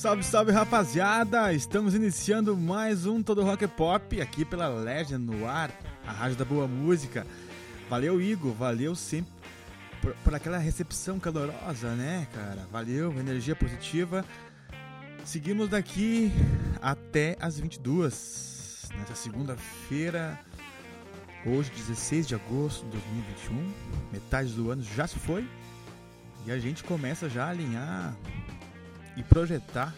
Salve, salve rapaziada! Estamos iniciando mais um Todo Rock Pop aqui pela Legend no ar, a rádio da boa música. Valeu, Igor, valeu sempre por, por aquela recepção calorosa, né, cara? Valeu, energia positiva. Seguimos daqui até as 22, nessa segunda-feira, hoje, 16 de agosto de 2021. Metade do ano já se foi e a gente começa já a alinhar e projetar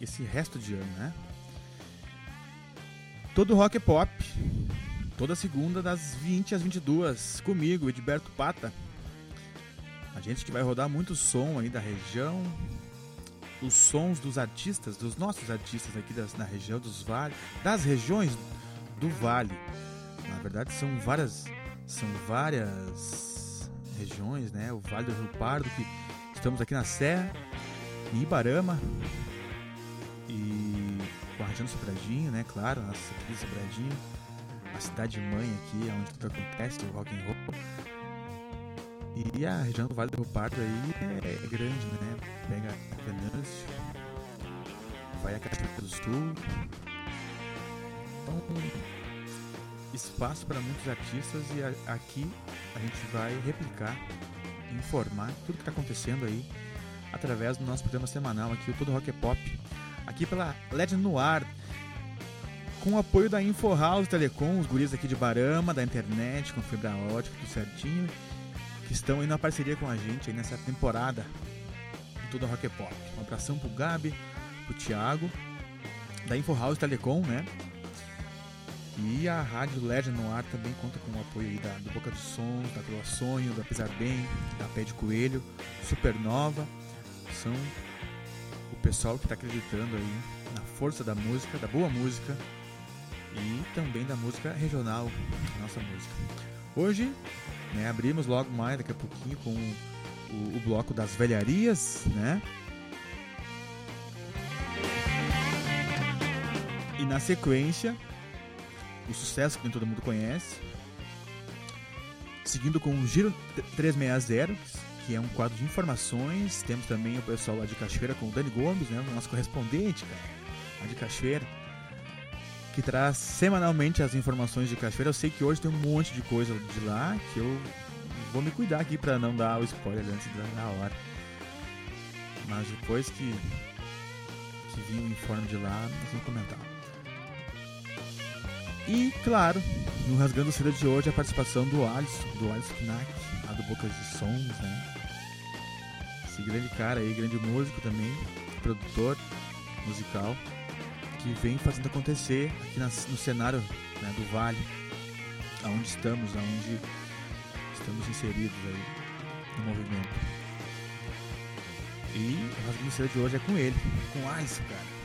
esse resto de ano, né? Todo rock é pop, toda segunda das 20 às 22, comigo, Edberto Pata. A gente que vai rodar muito som aí da região, os sons dos artistas, dos nossos artistas aqui das, na região dos vales, das regiões do vale. Na verdade são várias, são várias regiões, né? O Vale do Rio Pardo que estamos aqui na Serra, Ibarama e com a Sobradinho, né? Claro, nossa querida Sobradinho, a cidade mãe aqui, onde tudo acontece, o rock and roll. E a região do Vale do Rio Pardo aí é, é grande, né? Pega Venâncio, vai a Cachoeira do Sul. Então, espaço para muitos artistas e a, aqui a gente vai replicar, informar tudo que está acontecendo aí através do nosso programa semanal aqui, o Todo Rock é Pop, aqui pela Legend no Ar, com o apoio da Info House Telecom, os guris aqui de Barama, da internet, com fibra ótica, tudo certinho, que estão aí na parceria com a gente nessa temporada do Todo Rock é Pop. Um abração pro Gabi, pro Thiago, da Info House Telecom, né? E a Rádio Legend no ar também conta com o apoio aí da, do Boca dos Sons, da Pelo Sonho, da Pisar Bem, da Pé de Coelho, Supernova. São o pessoal que está acreditando aí na força da música, da boa música e também da música regional, nossa música. Hoje, né, abrimos logo mais, daqui a pouquinho, com o, o bloco das velharias, né? E na sequência, o sucesso que todo mundo conhece. Seguindo com o Giro 360, que é um quadro de informações. Temos também o pessoal lá de Cachoeira com o Dani Gomes, né, nosso correspondente, cara, lá de Cachoeira, que traz semanalmente as informações de Cachoeira. Eu sei que hoje tem um monte de coisa de lá que eu vou me cuidar aqui para não dar o spoiler antes da hora. Mas depois que, que vir o informe de lá, nós vamos comentar. E, claro, no Rasgando Seda de hoje, a participação do Alisson, do Alisson Knack, lá do Bocas de Sons, né? Esse grande cara aí, grande músico também, produtor musical, que vem fazendo acontecer aqui no cenário né, do Vale, aonde estamos, aonde estamos inseridos aí no movimento. E o Rasgando de hoje é com ele, com Alisson, cara.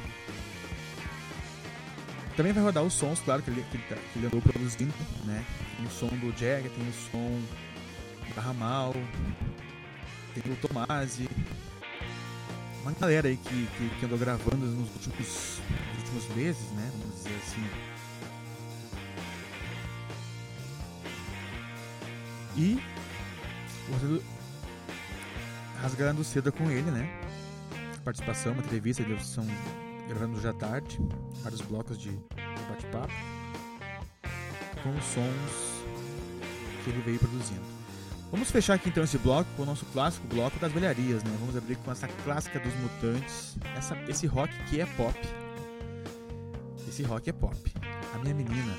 Também vai rodar os sons, claro, que ele, que ele, tá, que ele andou produzindo, né? Tem o som do Jagger, tem o som da Ramal, tem o Tomasi. Uma galera aí que, que, que, andou gravando nos últimos, nos últimos meses, né? Vamos dizer assim. E rasgando cedo com ele, né? Participação, uma entrevista, eles são gravando já tarde, vários blocos de bate-papo, com os sons que ele veio produzindo. Vamos fechar aqui então esse bloco com o nosso clássico bloco das velharias, né? Vamos abrir com essa clássica dos mutantes, essa, esse rock que é pop. Esse rock é pop. A minha menina.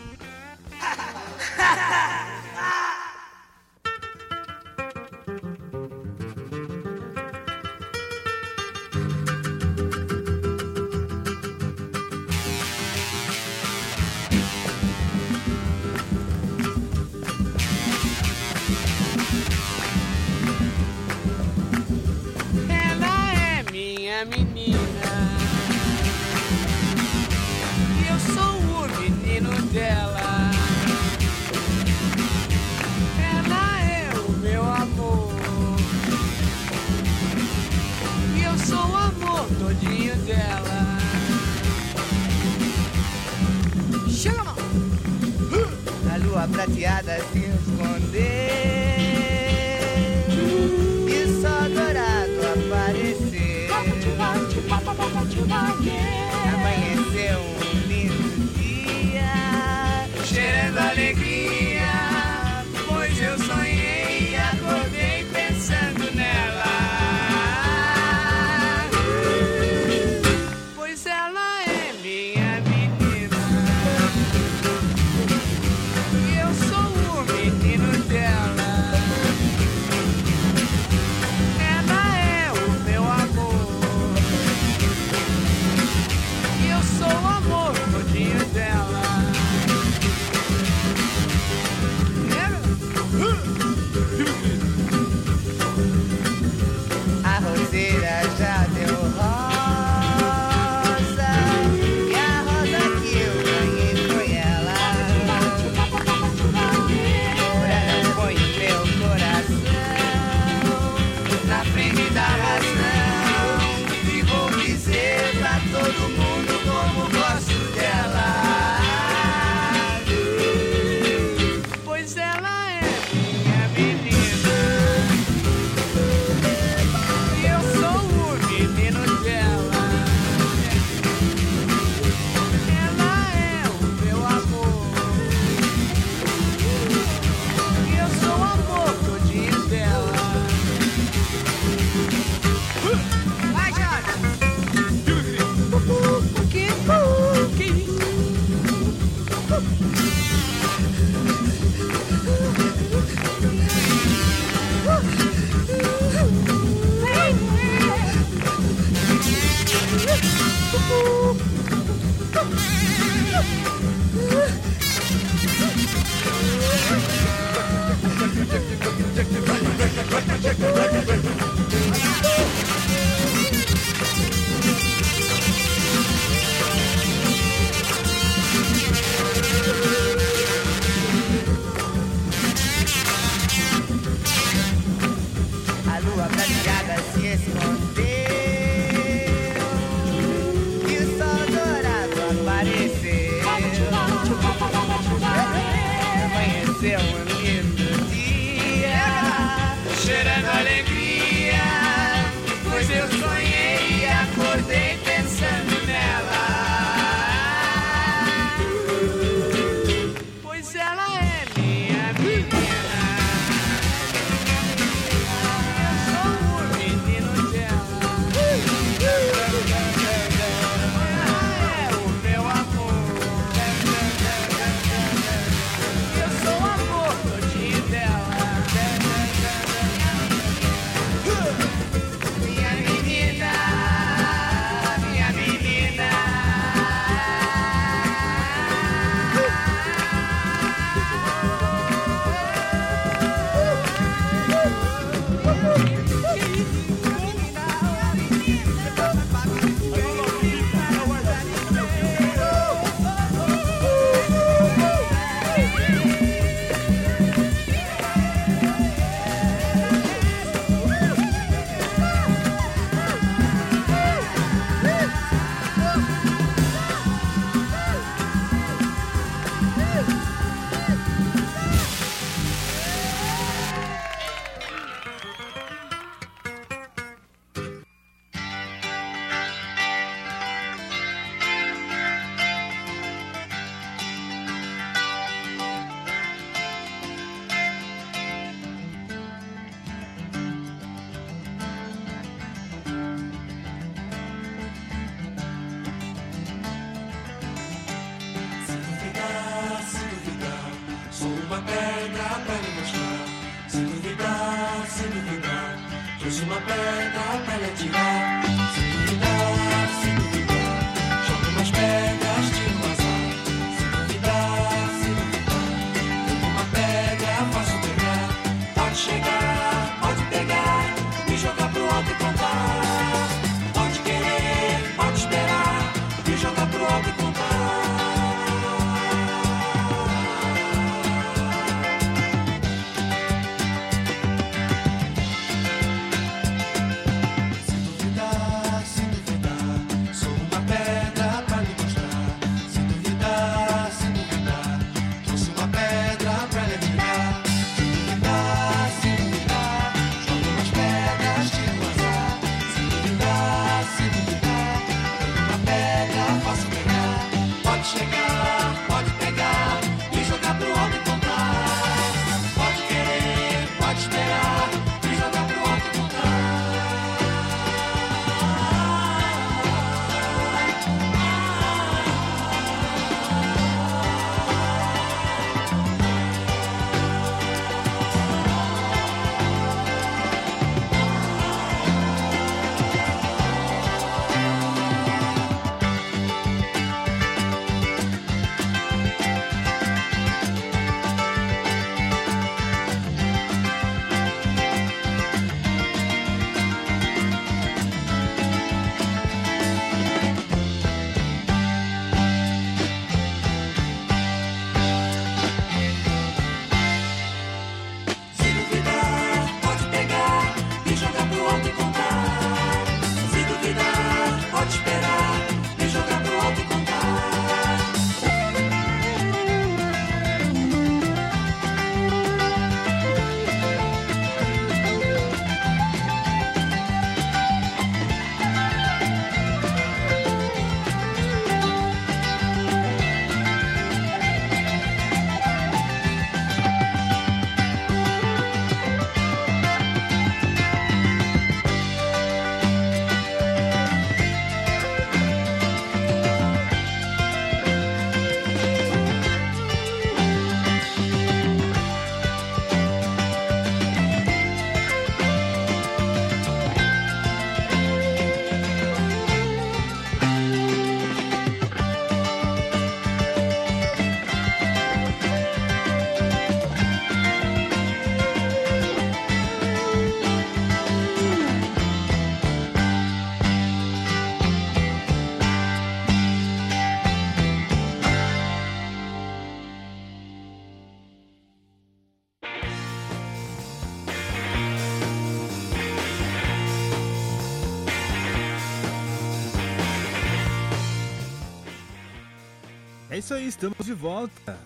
É isso aí, estamos de volta.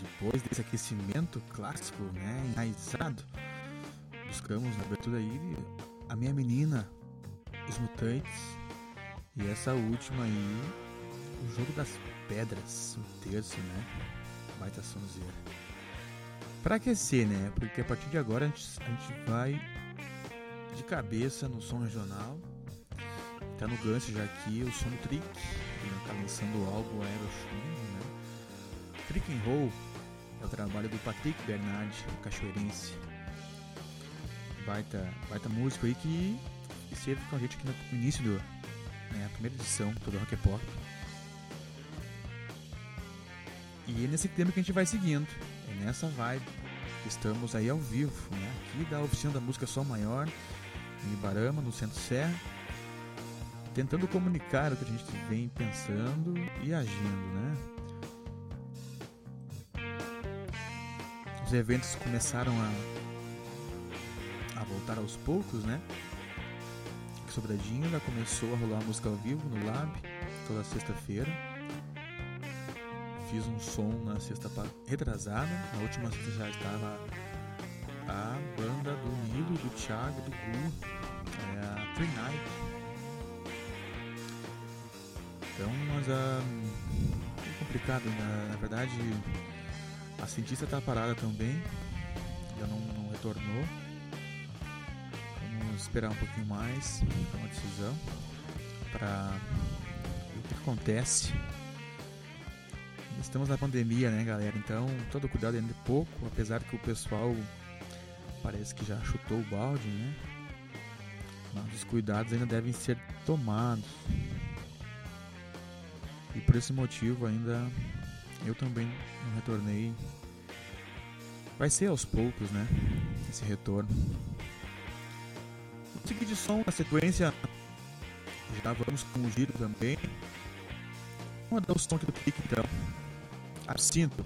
Depois desse aquecimento clássico, né, enraizado, buscamos na abertura aí a minha menina, os mutantes, e essa última aí, o jogo das pedras, o terço, né, baita sonzeira. Pra aquecer, né, porque a partir de agora a gente, a gente vai de cabeça no som regional. Tá no gancho já aqui o som do Trick, ele tá lançando o álbum Aeroshun, né? Trick and Roll é o trabalho do Patrick Bernard, cachoeirense. Baita, baita músico aí que esteve com a gente aqui no início do né, primeira edição do Rock Pop. E é nesse tema que a gente vai seguindo, é nessa vibe. Estamos aí ao vivo, né? Aqui da oficina da música Sol Maior, em Ibarama, no Centro Serra, tentando comunicar o que a gente vem pensando e agindo, né? Os eventos começaram a, a voltar aos poucos, né? Sobradinho já começou a rolar música ao vivo no Lab toda sexta-feira. Fiz um som na sexta retrasada, na última sexta já estava a banda do Nilo, do Thiago, do Gu, é a Tree Night. Então, mas a. É complicado, né? na verdade a cientista está parada também, ainda não, não retornou. Vamos esperar um pouquinho mais para uma decisão para ver o que acontece. Estamos na pandemia, né, galera? Então, todo cuidado ainda é pouco, apesar que o pessoal parece que já chutou o balde, né? Mas os cuidados ainda devem ser tomados. E por esse motivo ainda eu também não retornei. Vai ser aos poucos, né? Esse retorno. Vamos seguir de som na sequência. Já vamos com o giro também. Vamos dar o som aqui do clique então. Absinto.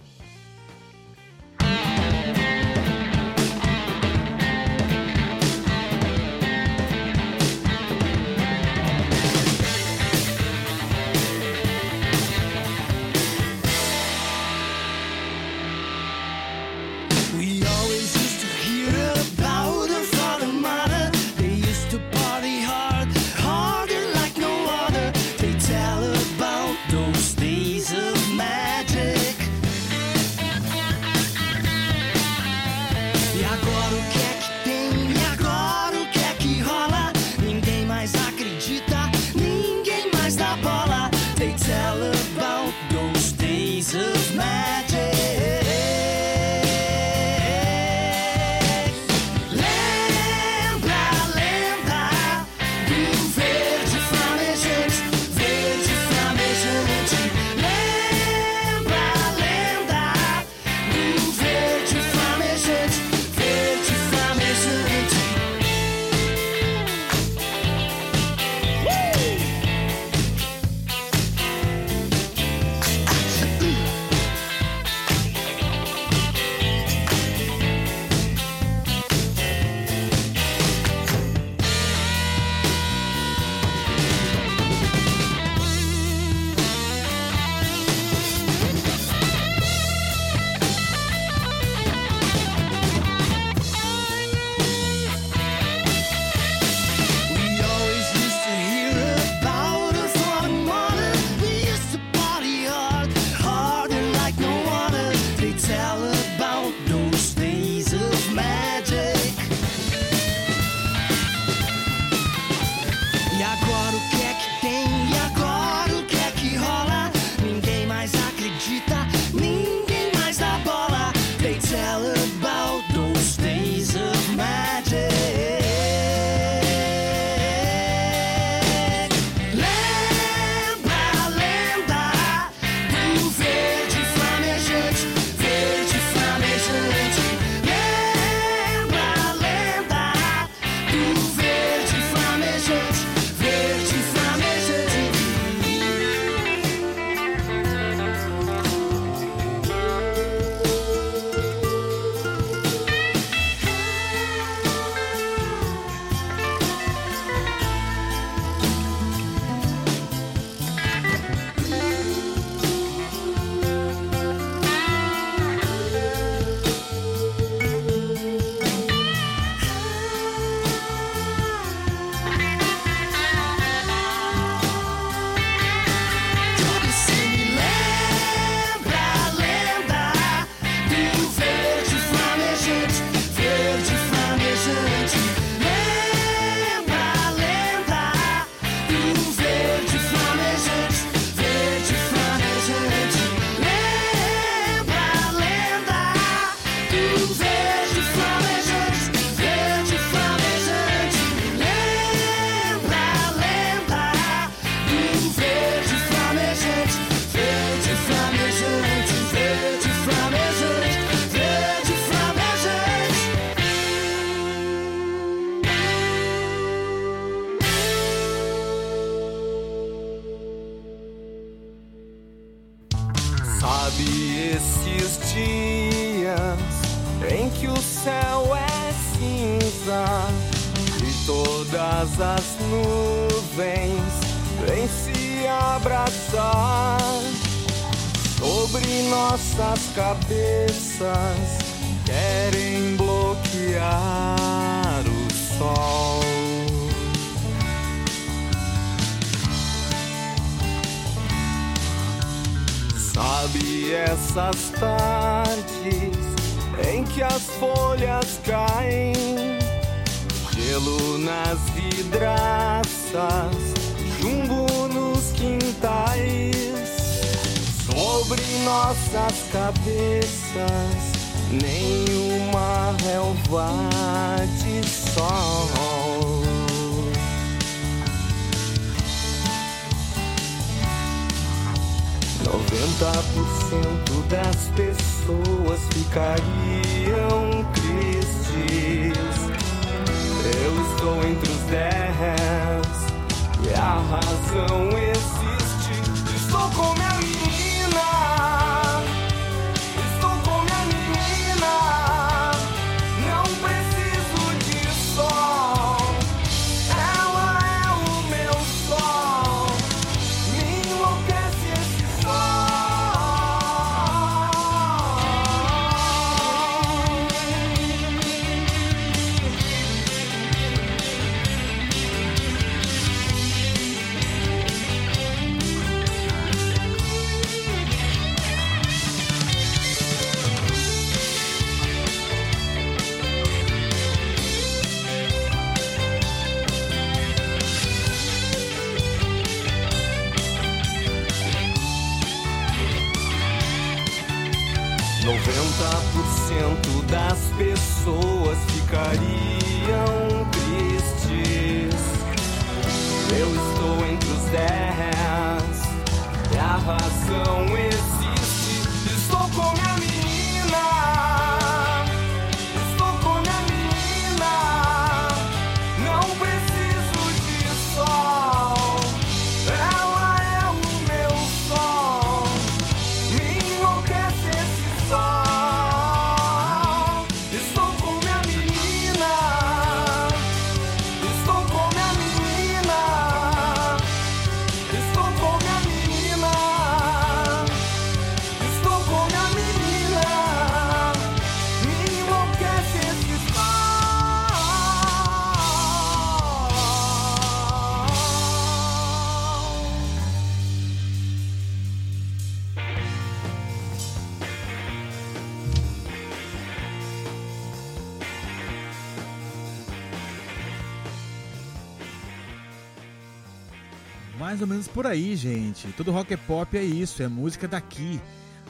Por aí, gente. Todo rock é pop é isso, é música daqui.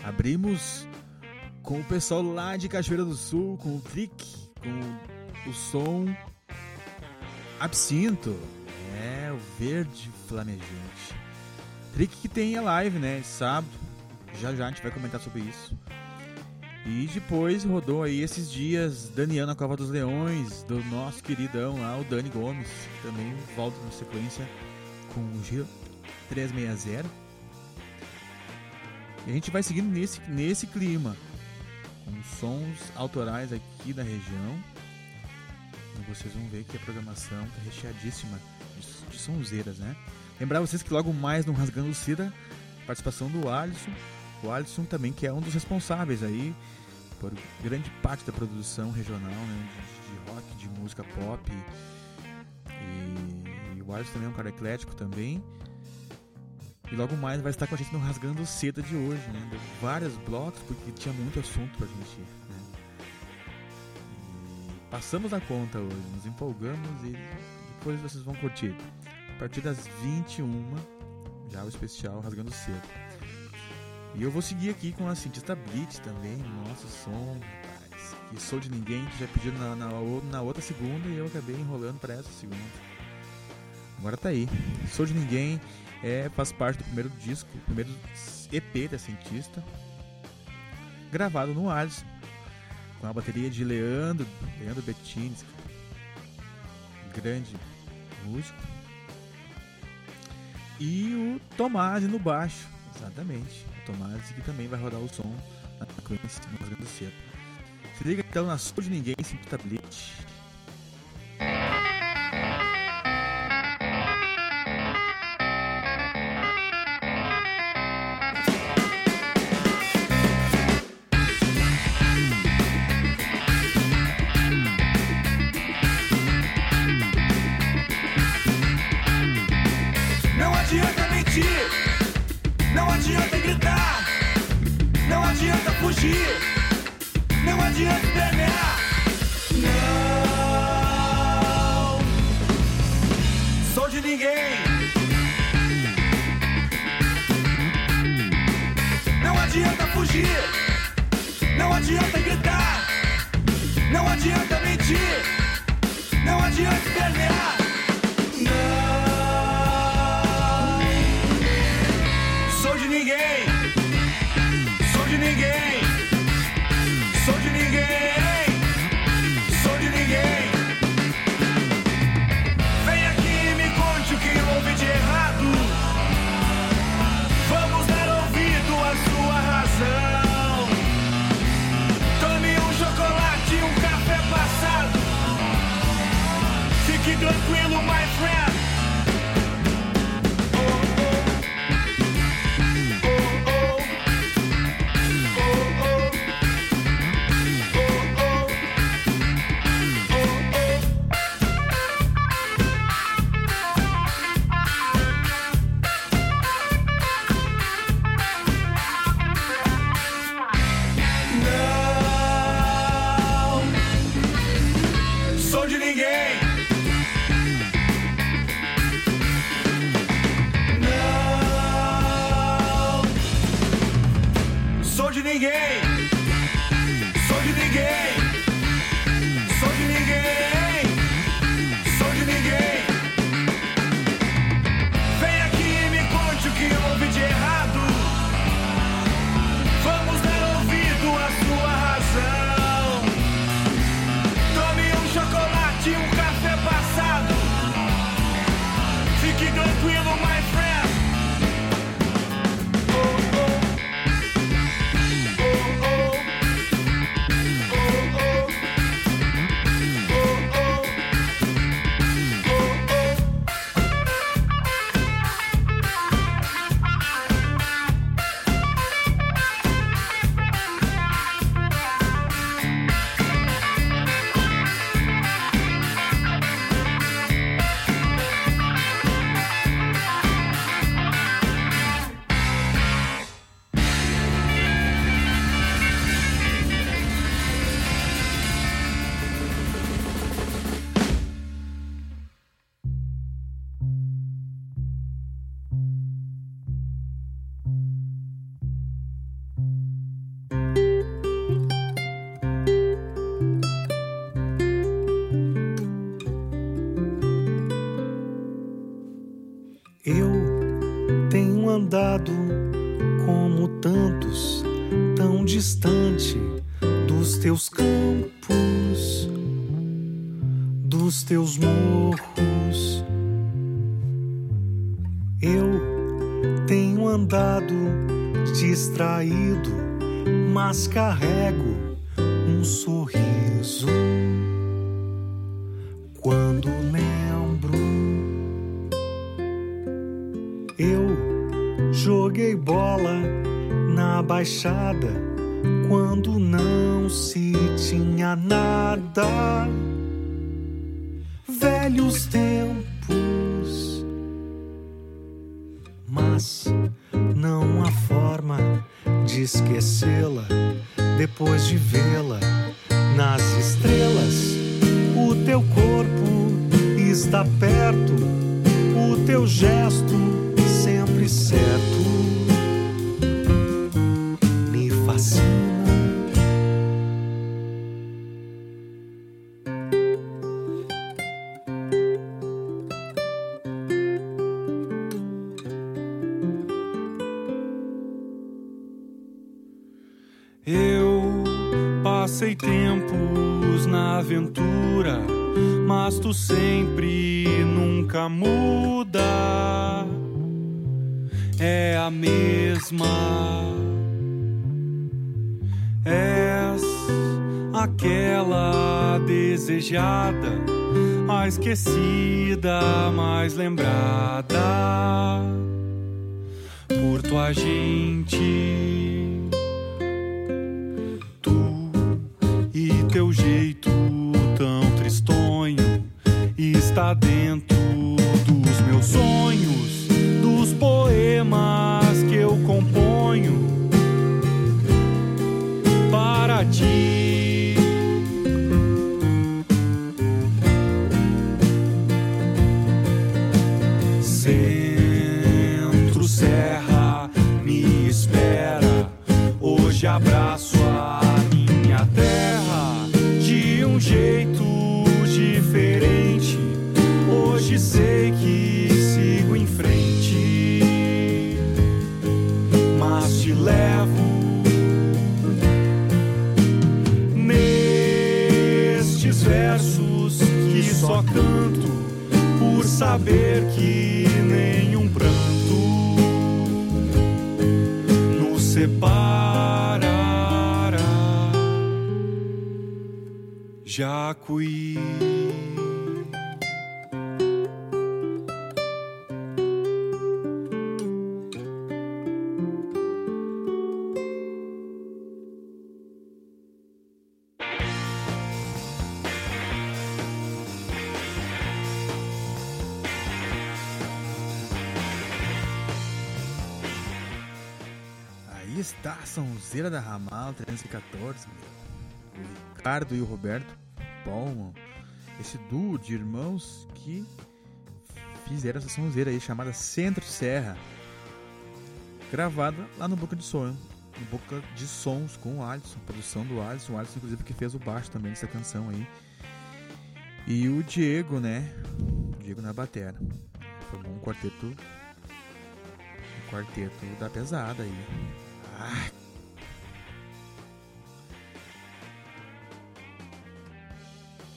Abrimos com o pessoal lá de Cachoeira do Sul, com o Trick, com o som Absinto. É, o verde flamejante. Trick que tem a live, né? Sábado. Já já a gente vai comentar sobre isso. E depois rodou aí esses dias Daniel na Cova dos Leões, do nosso queridão lá, o Dani Gomes. Também volta na sequência com o Giro 360. E a gente vai seguindo nesse, nesse clima, com sons autorais aqui da região. E vocês vão ver que a programação tá recheadíssima de, de sonzeiras, né? Lembrar vocês que logo mais no Rasgando Cida, participação do Alisson. O Alisson também que é um dos responsáveis aí por grande parte da produção regional, né? De, de rock, de música pop. E, e o Alisson também é um cara eclético também. E logo mais vai estar com a gente no Rasgando Seda de hoje, né? Deu vários blocos, porque tinha muito assunto pra gente. Né? Passamos a conta hoje, nos empolgamos e depois vocês vão curtir. A partir das 21, já o especial Rasgando Seda. E eu vou seguir aqui com a cientista Blitz também, nosso som, rapaz. Que sou de ninguém, que já pediram na, na, na outra segunda e eu acabei enrolando para essa segunda. Agora tá aí. Sou de ninguém é, faz parte do primeiro disco, primeiro EP da cientista, gravado no Alisson, com a bateria de Leandro, Leandro Bettini, grande músico, e o Tomás no baixo, exatamente. O Tomás que também vai rodar o som na sequência no Rio Grande do Sul. Se liga então na Sou de Ninguém, Cientista Blitz. teus morros. Eu tenho andado distraído, mas carrego esquecê-la depois de ver. Jacuí. Aí está a Sonzeira da Ramal 314, meu. O Ricardo e o Roberto Palma. Esse duo de irmãos que fizeram essa sonzeira aí chamada Centro Serra. Gravada lá no Boca de Sonho. No Boca de Sons com o Alisson. Produção do Alisson. O Alisson, inclusive, que fez o baixo também dessa canção aí. E o Diego, né? O Diego na batera. Formou um quarteto. Um quarteto da pesada aí. Ah.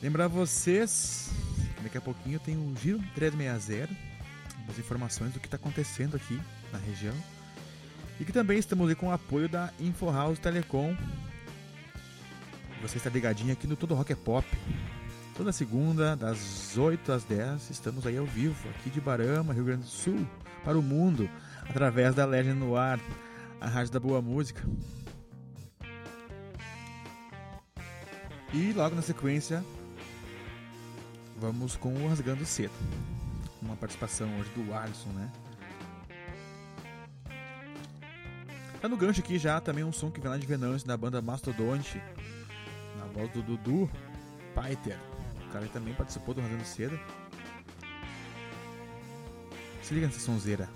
Lembrar vocês, daqui a pouquinho tem o Giro 360, as informações do que está acontecendo aqui na região. E que também estamos aí com o apoio da Info House Telecom. Você está ligadinho aqui no Todo Rock é Pop. Toda segunda, das 8 às 10, estamos aí ao vivo, aqui de Barama, Rio Grande do Sul, para o mundo, através da Legend no Ar, a Rádio da Boa Música. E logo na sequência, vamos com o Rasgando Cedo. Uma participação hoje do Alisson, né? Tá no gancho aqui já também um som que vem lá de Venâncio, da banda Mastodonte, na voz do Dudu Paiter. O cara também participou do Rasgando Cedo. Se liga nessa sonzeira.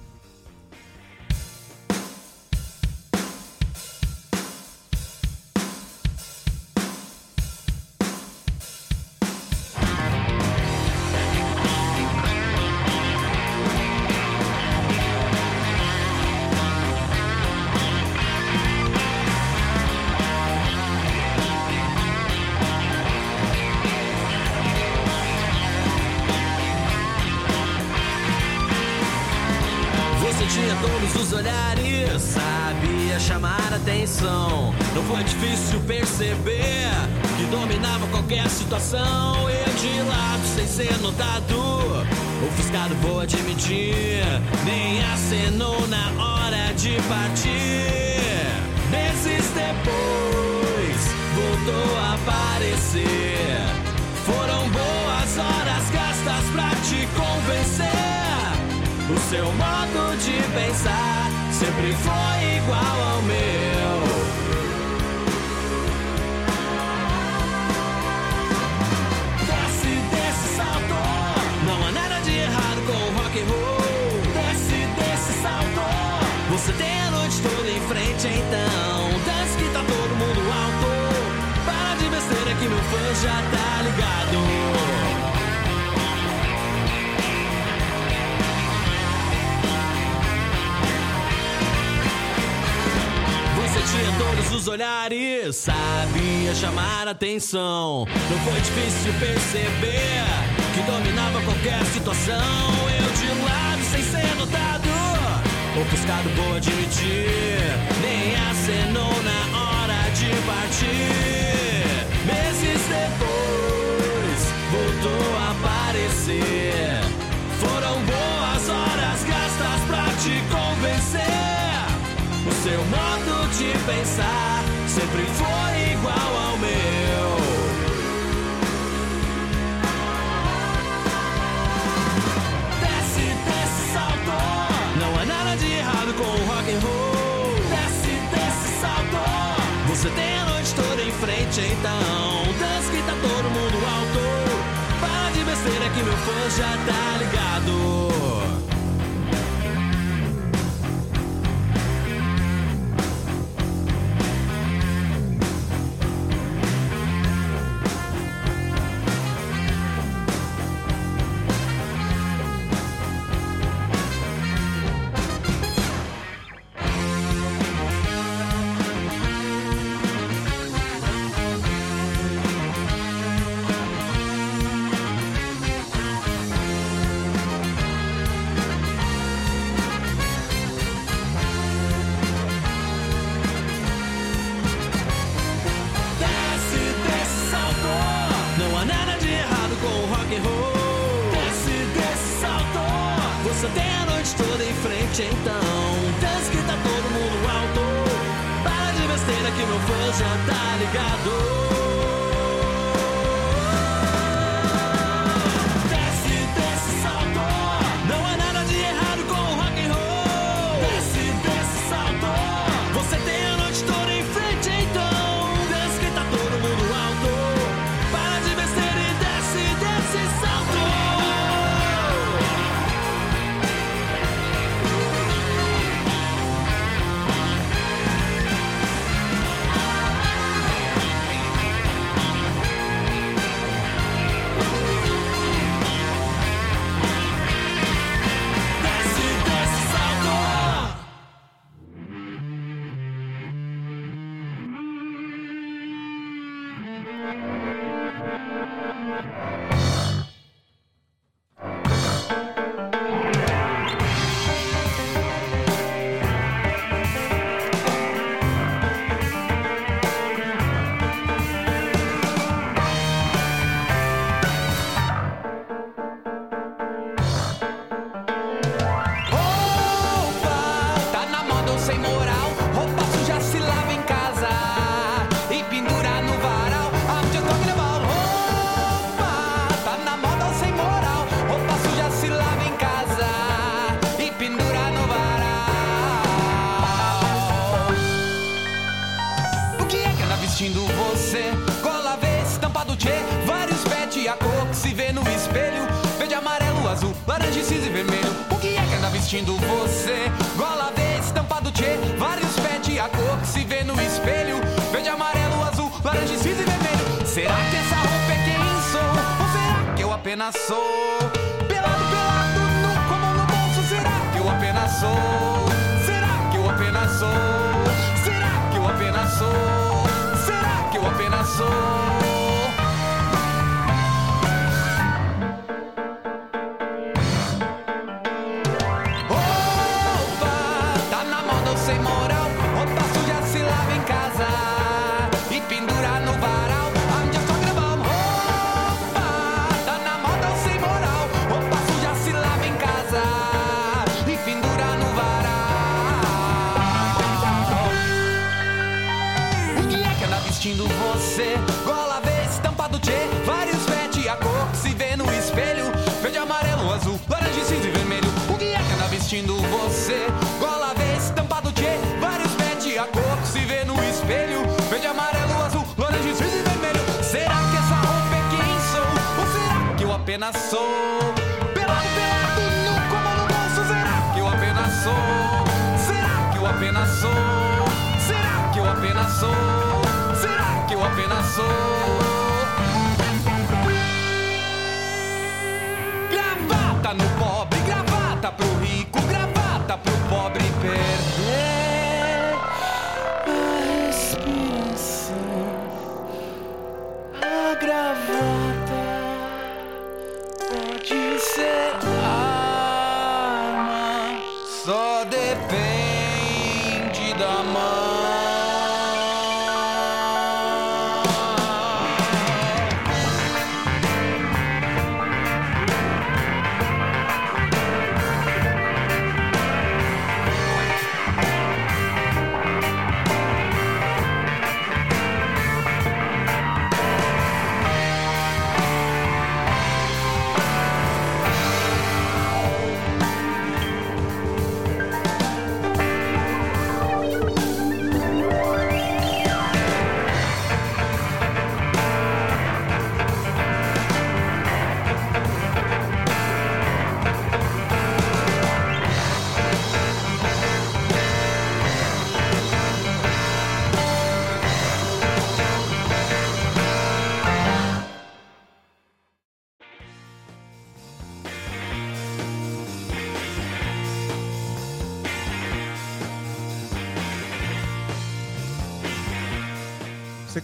Atenção. Não foi difícil perceber que dominava qualquer situação. Eu de lado sem ser notado, ofuscado vou admitir. Nem acenou na hora de partir. Meses depois, voltou a aparecer. Foram boas horas gastas pra te convencer. O seu modo de pensar sempre foi igual ao meu. Então. Tá todo mundo alto. Para de besteira que meu fã já tá ligado. soul Perdido no comando será que eu apenas sou? Será que eu apenas sou? Será que eu apenas sou? Será que eu apenas sou?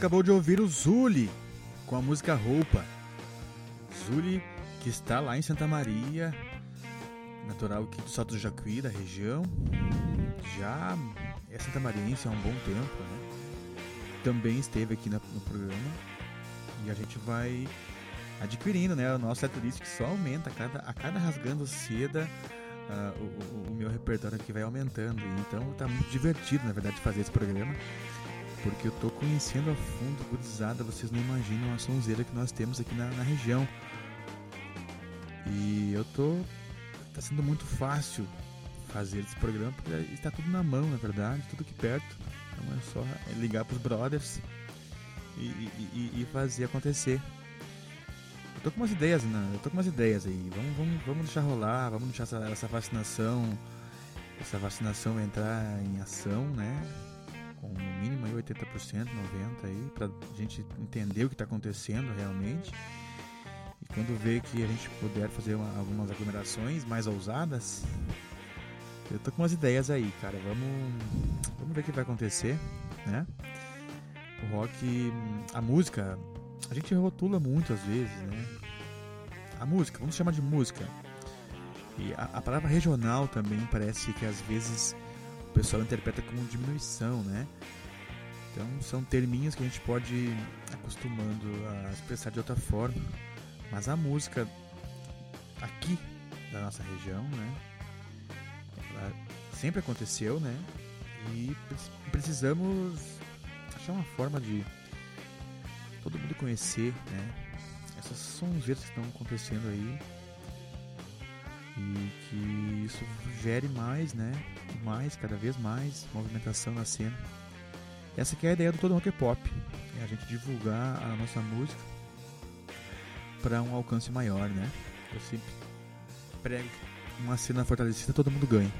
acabou de ouvir o Zuli com a música Roupa. Zuli, que está lá em Santa Maria, natural aqui do Salto do Jacuí, da região. Já é santamariense há um bom tempo, né? Também esteve aqui no, no programa. E a gente vai adquirindo, né? O nosso setlist que só aumenta a cada, a cada rasgando seda. Uh, o, o, o, meu repertório aqui vai aumentando, então tá muito divertido, na verdade, fazer esse programa. Porque eu tô conhecendo a fundo, gurizada, vocês não imaginam a sonzeira que nós temos aqui na, na região. E eu tô. Tá sendo muito fácil fazer esse programa, porque está tudo na mão, na verdade, tudo aqui perto. Então é só ligar pros brothers e, e- e- fazer acontecer. Eu tô com umas ideias, né? Eu tô com umas ideias aí. Vamos, vamos, vamos deixar rolar, vamos deixar essa, essa vacinação. Essa vacinação entrar em ação, né? Com no mínimo aí 80%, 90% aí, pra gente entender o que tá acontecendo realmente. E quando ver que a gente puder fazer uma- algumas aglomerações mais ousadas, eu tô com umas ideias aí, cara. Vamos, vamos ver o que vai acontecer, né? O rock, a música, a gente rotula muito às vezes, né? A música, vamos chamar de música. E a, a palavra regional também parece que às vezes pessoal interpreta como diminuição, né? Então são terminhos que a gente pode ir acostumando a expressar de outra forma. Mas a música aqui da nossa região, né? Ela sempre aconteceu, né? E pre- precisamos achar uma forma de todo mundo conhecer, né? Essas sonzeiras que estão acontecendo aí e que isso gere mais, né? Mais, cada vez mais movimentação na cena. Essa que é a ideia do Todo Rock é Pop, é a gente divulgar a nossa música para um alcance maior, né? Eu sempre prego uma cena fortalecida todo mundo ganha.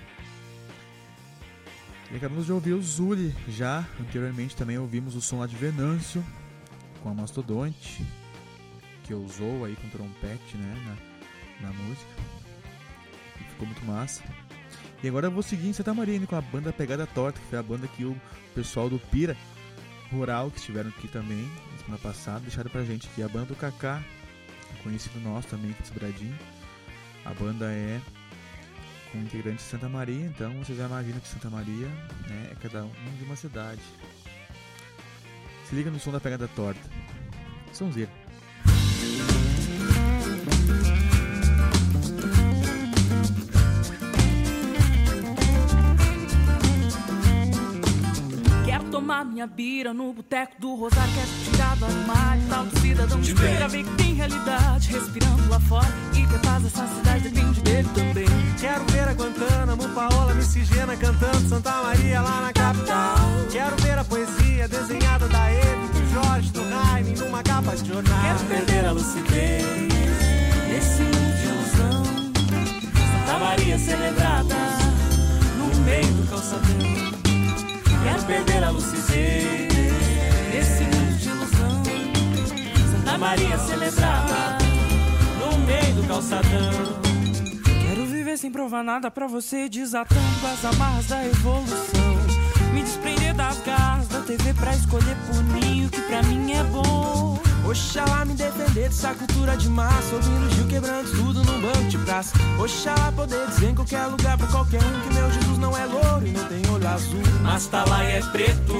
E acabamos de ouvir o Zuli já. Anteriormente também ouvimos o som lá de Venâncio com a Mastodonte, que usou aí com trompete né, na, na música. Ficou muito massa. E agora eu vou seguir em Santa Maria com a banda Pegada Torta, que foi a banda que o pessoal do Pira Rural, que estiveram aqui também na semana passada, deixaram pra gente aqui. A banda do Kaká, conhecido nosso também aqui de Sobradinho. A banda é com integrantes de Santa Maria, então vocês já imaginam que Santa Maria né, é cada um de uma cidade. Se liga no som da pegada torta. Sonzeira. Tomar minha bira no boteco do Rosário Quero tirar do armário tal do cidadão de feira Ver que tem realidade respirando lá fora E quem faz essa cidade depende dele também Quero ver a Guantánamo, Paola Miscigena cantando Santa Maria lá na capital. Quero ver a poesia desenhada da Eve, do Jorge, do Jaime numa capa de jornal. Quero perder a lucidez Nesse mundo de ilusão Santa Maria celebrada No meio do calçadão Perder a lucidez Nesse mundo de ilusão. Santa Maria celebrada No meio do calçadão. Quero viver sem provar nada pra você Desatando as amarras da evolução. Me desprender das garras da TV Pra escolher por mim o que pra mim é bom Oxalá me defender dessa cultura de massa. Ouvindo Gil quebrando tudo num banco de praça. Oxalá poder dizer em qualquer lugar pra qualquer um Que meu Jesus não é louro e não tem olho azul. Mas tá lá e é preto.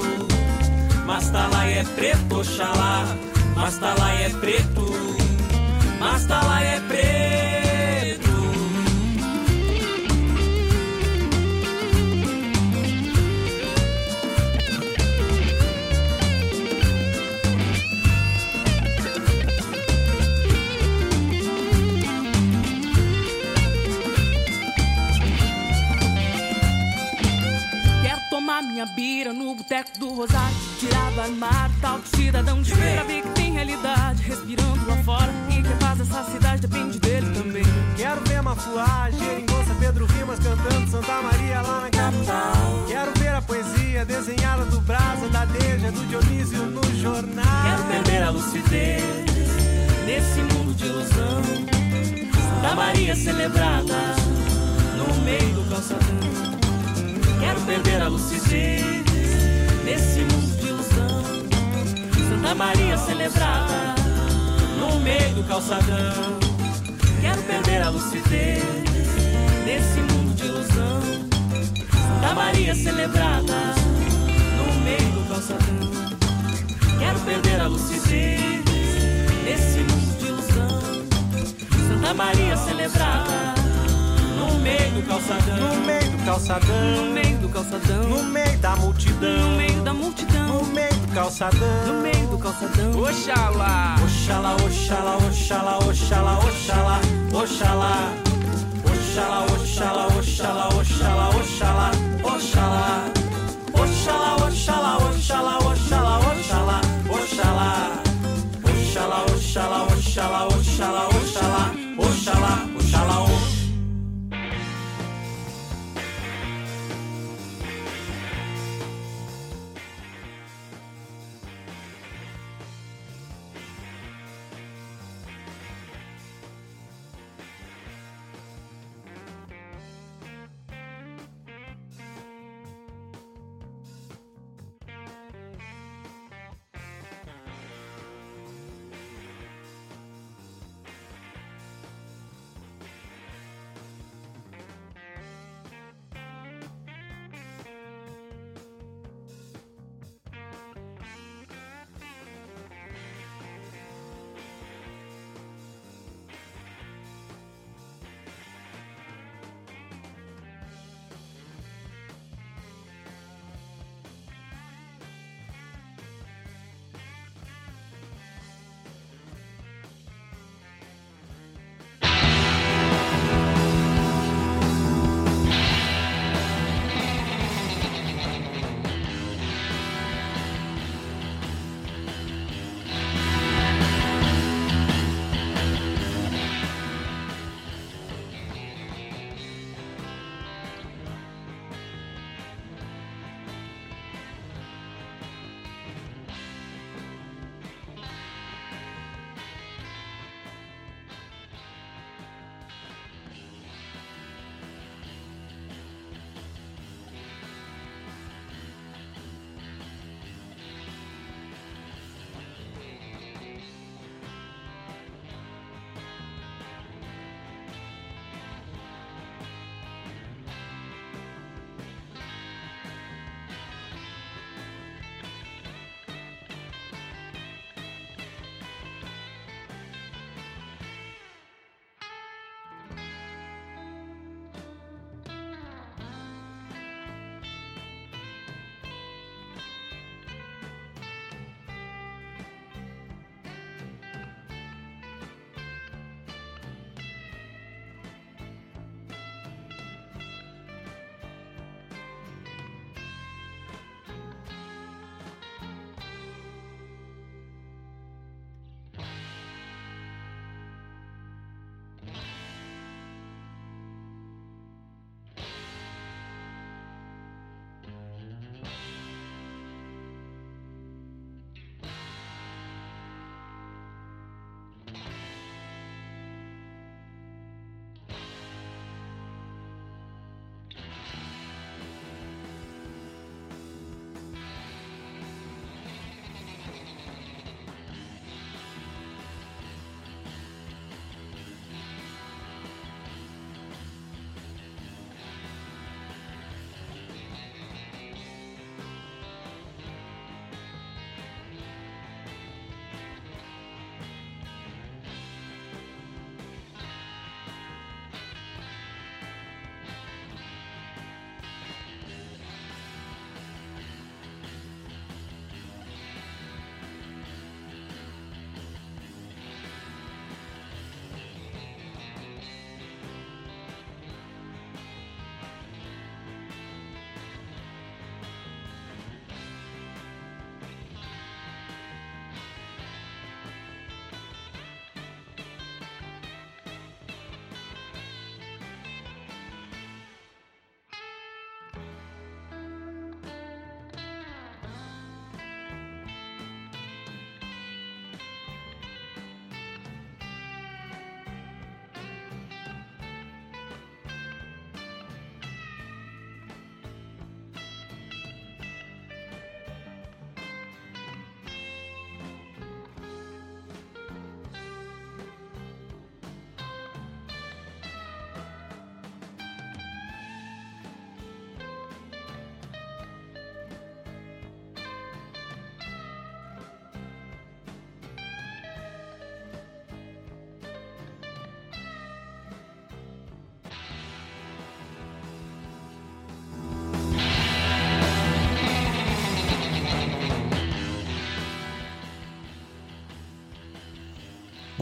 Mas tá lá e é preto, Oxalá. Mas tá lá e é preto. Mas tá lá e é preto minha bira no boteco do Rosário Tirar do armário tal do cidadão de feira Ver que tem realidade. Respirando lá fora E quem faz essa cidade depende dele também. Quero ver Mafuá, Geringonça, Pedro Rimas cantando Santa Maria lá na capital. Quero ver a poesia desenhada do Brasa, da Deja, do Dionísio no jornal. Quero perder a lucidez Nesse mundo de ilusão. Santa Maria celebrada No meio do calçadão Quero perder a lucidez Nesse mundo de ilusão. Santa Maria celebrada No meio do calçadão. Quero perder a lucidez Nesse mundo de ilusão. Santa Maria celebrada No meio do calçadão. Quero perder a lucidez Nesse mundo de ilusão. Santa Maria celebrada No meio do calçadão, no meio do calçadão, no meio do calçadão, no meio da multidão, no meio da multidão, no meio do calçadão, no meio do calçadão. Oxalá, Oxalá, Oxalá, Oxalá, Oxalá, Oxalá, Oxalá. Oxalá, Oxalá, Oxalá, Oxalá, Oxalá, Oxalá. Oxalá, Oxalá, Oxalá, Oxalá,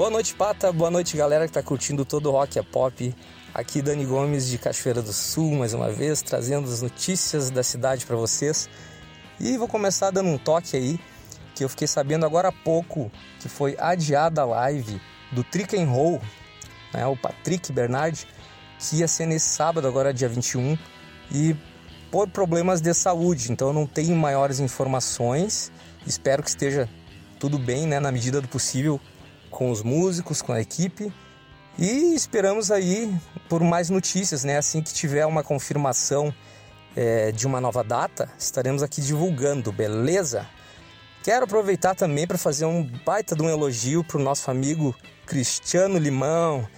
Boa noite, Pata. Boa noite, galera que tá curtindo todo o rock é pop. Aqui Dani Gomes de Cachoeira do Sul, mais uma vez, trazendo as notícias da cidade para vocês. E vou começar dando um toque aí, que eu fiquei sabendo agora há pouco que foi adiada a live do Trick and Roll, né, o Patrick Bernard, que ia ser nesse sábado, agora dia 21, e por problemas de saúde, então eu não tenho maiores informações. Espero que esteja tudo bem, né, na medida do possível, com os músicos, com a equipe. E esperamos aí por mais notícias, né? Assim que tiver uma confirmação é, de uma nova data, estaremos aqui divulgando, beleza? Quero aproveitar também para fazer um baita de um elogio para o nosso amigo Cristiano Limão,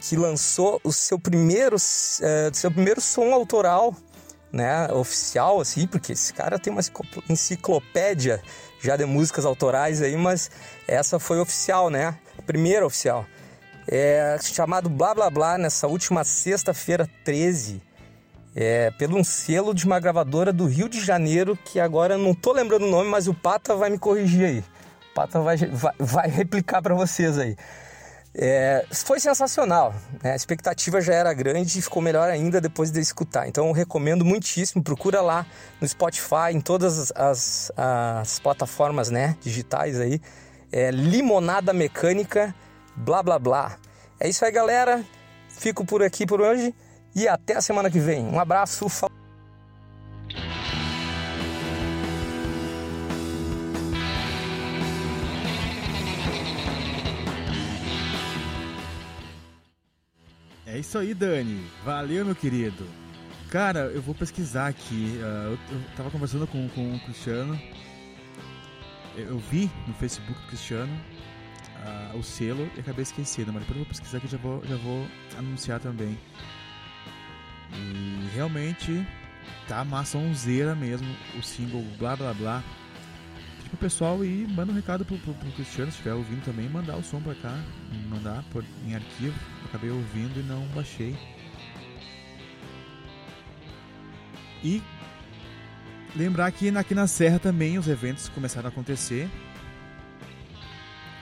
que lançou o seu primeiro, é, seu primeiro som autoral, né, oficial, assim, porque esse cara tem uma enciclopédia já de músicas autorais aí, mas essa foi oficial, né? Primeira oficial é, chamado Blá Blá Blá nessa última sexta-feira 13, é, pelo um selo de uma gravadora do Rio de Janeiro, que agora não tô lembrando o nome, mas o Pata vai me corrigir aí. O Pata vai, vai, vai replicar para vocês aí. É, foi sensacional, né? a expectativa já era grande e ficou melhor ainda depois de escutar. Então recomendo muitíssimo, procura lá no Spotify, em todas as, as plataformas né, digitais aí. É, Limonada Mecânica blá blá blá. É isso aí, galera. Fico por aqui por hoje e até a semana que vem. Um abraço. É isso aí, Dani. Valeu, meu querido. Cara, eu vou pesquisar aqui. Uh, eu, eu tava conversando com, com o Cristiano. Eu, eu vi no Facebook do Cristiano o selo e acabei esquecendo, mas depois eu vou pesquisar que já vou, já vou anunciar também. E realmente tá maçãozeira mesmo o single Blá Blá Blá. Tipo, o pessoal e manda um recado pro, pro, pro, Cristiano, se estiver ouvindo também, mandar o som pra cá, mandar por, em arquivo. Acabei ouvindo e não baixei. E lembrar que aqui na Serra também os eventos começaram a acontecer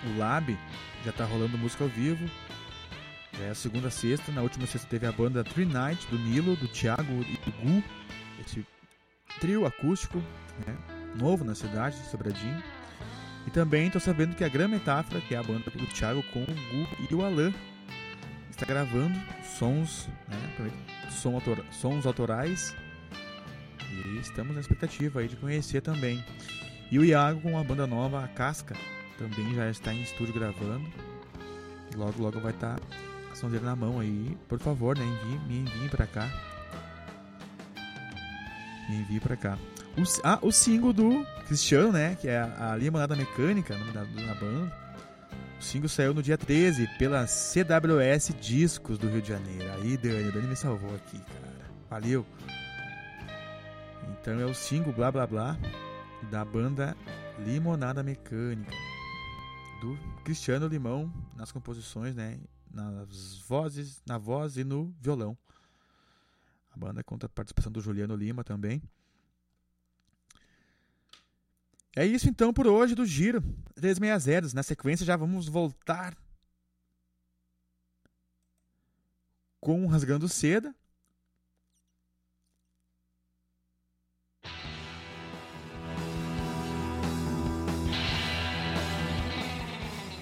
o Lab já tá rolando música ao vivo. É a segunda sexta. Na última sexta teve a banda Three Night do Nilo, do Thiago e do Gu. Esse trio acústico, né? novo na cidade, de Sobradinho. E também estou sabendo que a Gran Metáfora, que é a banda do Thiago com o Gu e o Alan, está gravando sons, né? Som autor, sons autorais. E estamos na expectativa aí de conhecer também. E o Iago com a banda nova, a Casca, também já está em estúdio gravando. Logo, logo vai estar tá a sonzeira na mão aí. Por favor, né? Envie, me enviem para cá. Me envie para cá. O, ah, o single do Cristiano, né? Que é a Limonada Mecânica, nome da, da banda. O single saiu no dia 13 pela CWS Discos do Rio de Janeiro. Aí, Dani, Dani me salvou aqui, cara. Valeu. Então é o single Blá Blá Blá da banda Limonada Mecânica do Cristiano Limão nas composições, né? Nas vozes, na voz e no violão. A banda conta a participação do Juliano Lima também. É isso então por hoje do Giro 360. Na sequência já vamos voltar com Rasgando Seda.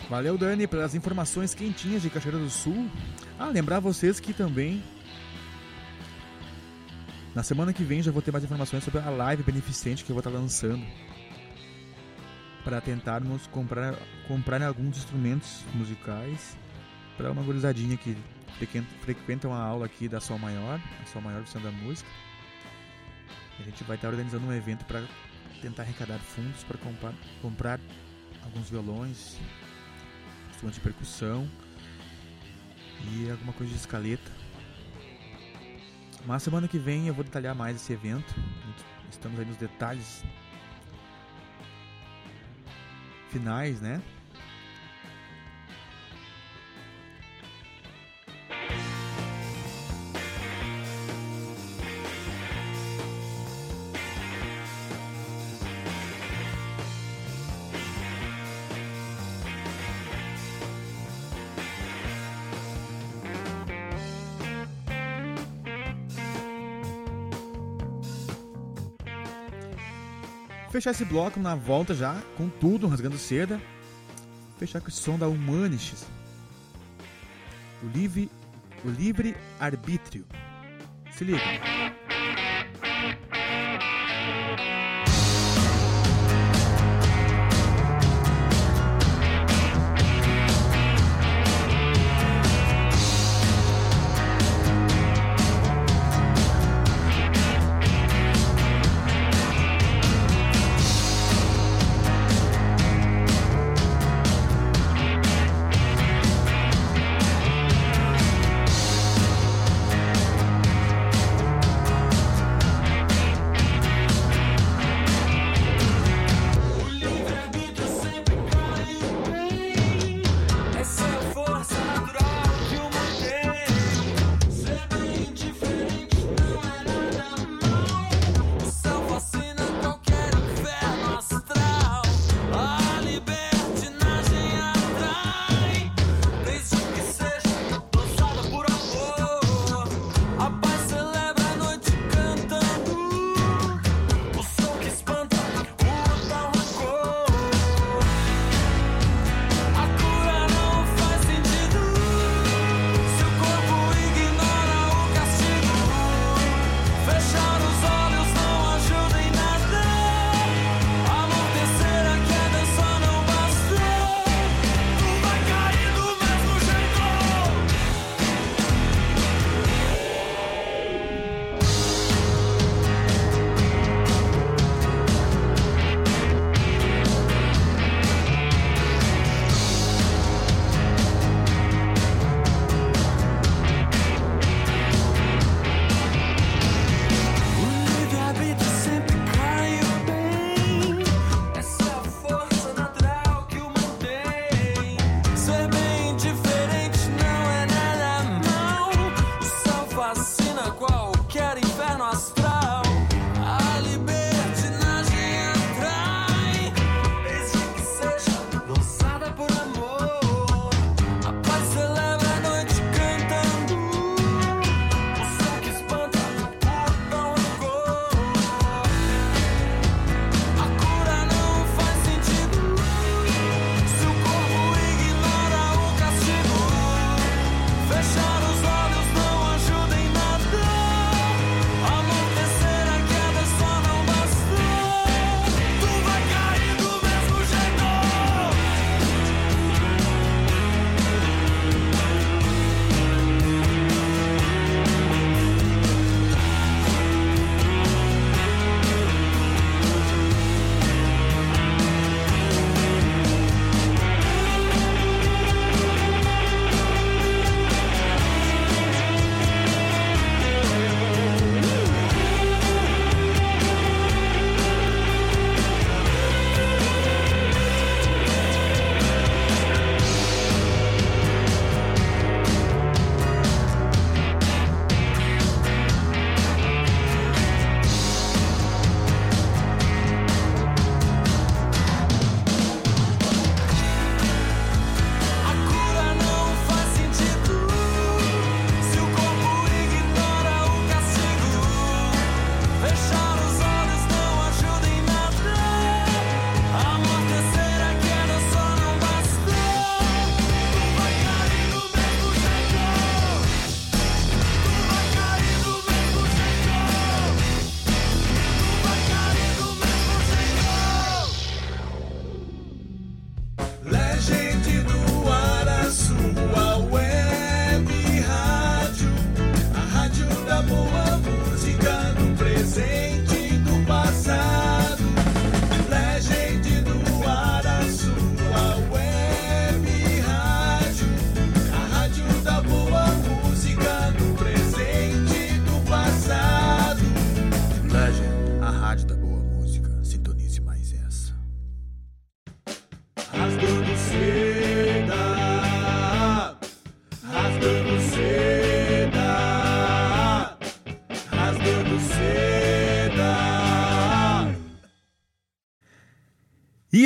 Valeu, Dani, pelas informações quentinhas de Cachoeira do Sul. Ah, lembrar vocês que também na semana que vem já vou ter mais informações sobre a live beneficente que eu vou estar lançando para tentarmos comprar, comprar alguns instrumentos musicais para uma gurizadinha que frequenta uma aula aqui da Sol Maior, a Sol Maior Centro da Música. A gente vai estar organizando um evento para tentar arrecadar fundos para comprar, comprar alguns violões, instrumentos de percussão e alguma coisa de escaleta. Mas semana que vem eu vou detalhar mais esse evento. Estamos aí nos detalhes finais, né? Fechar esse bloco na volta já, com tudo, rasgando seda. Fechar com esse som da Humanities. O livre, o livre arbítrio. Se liga.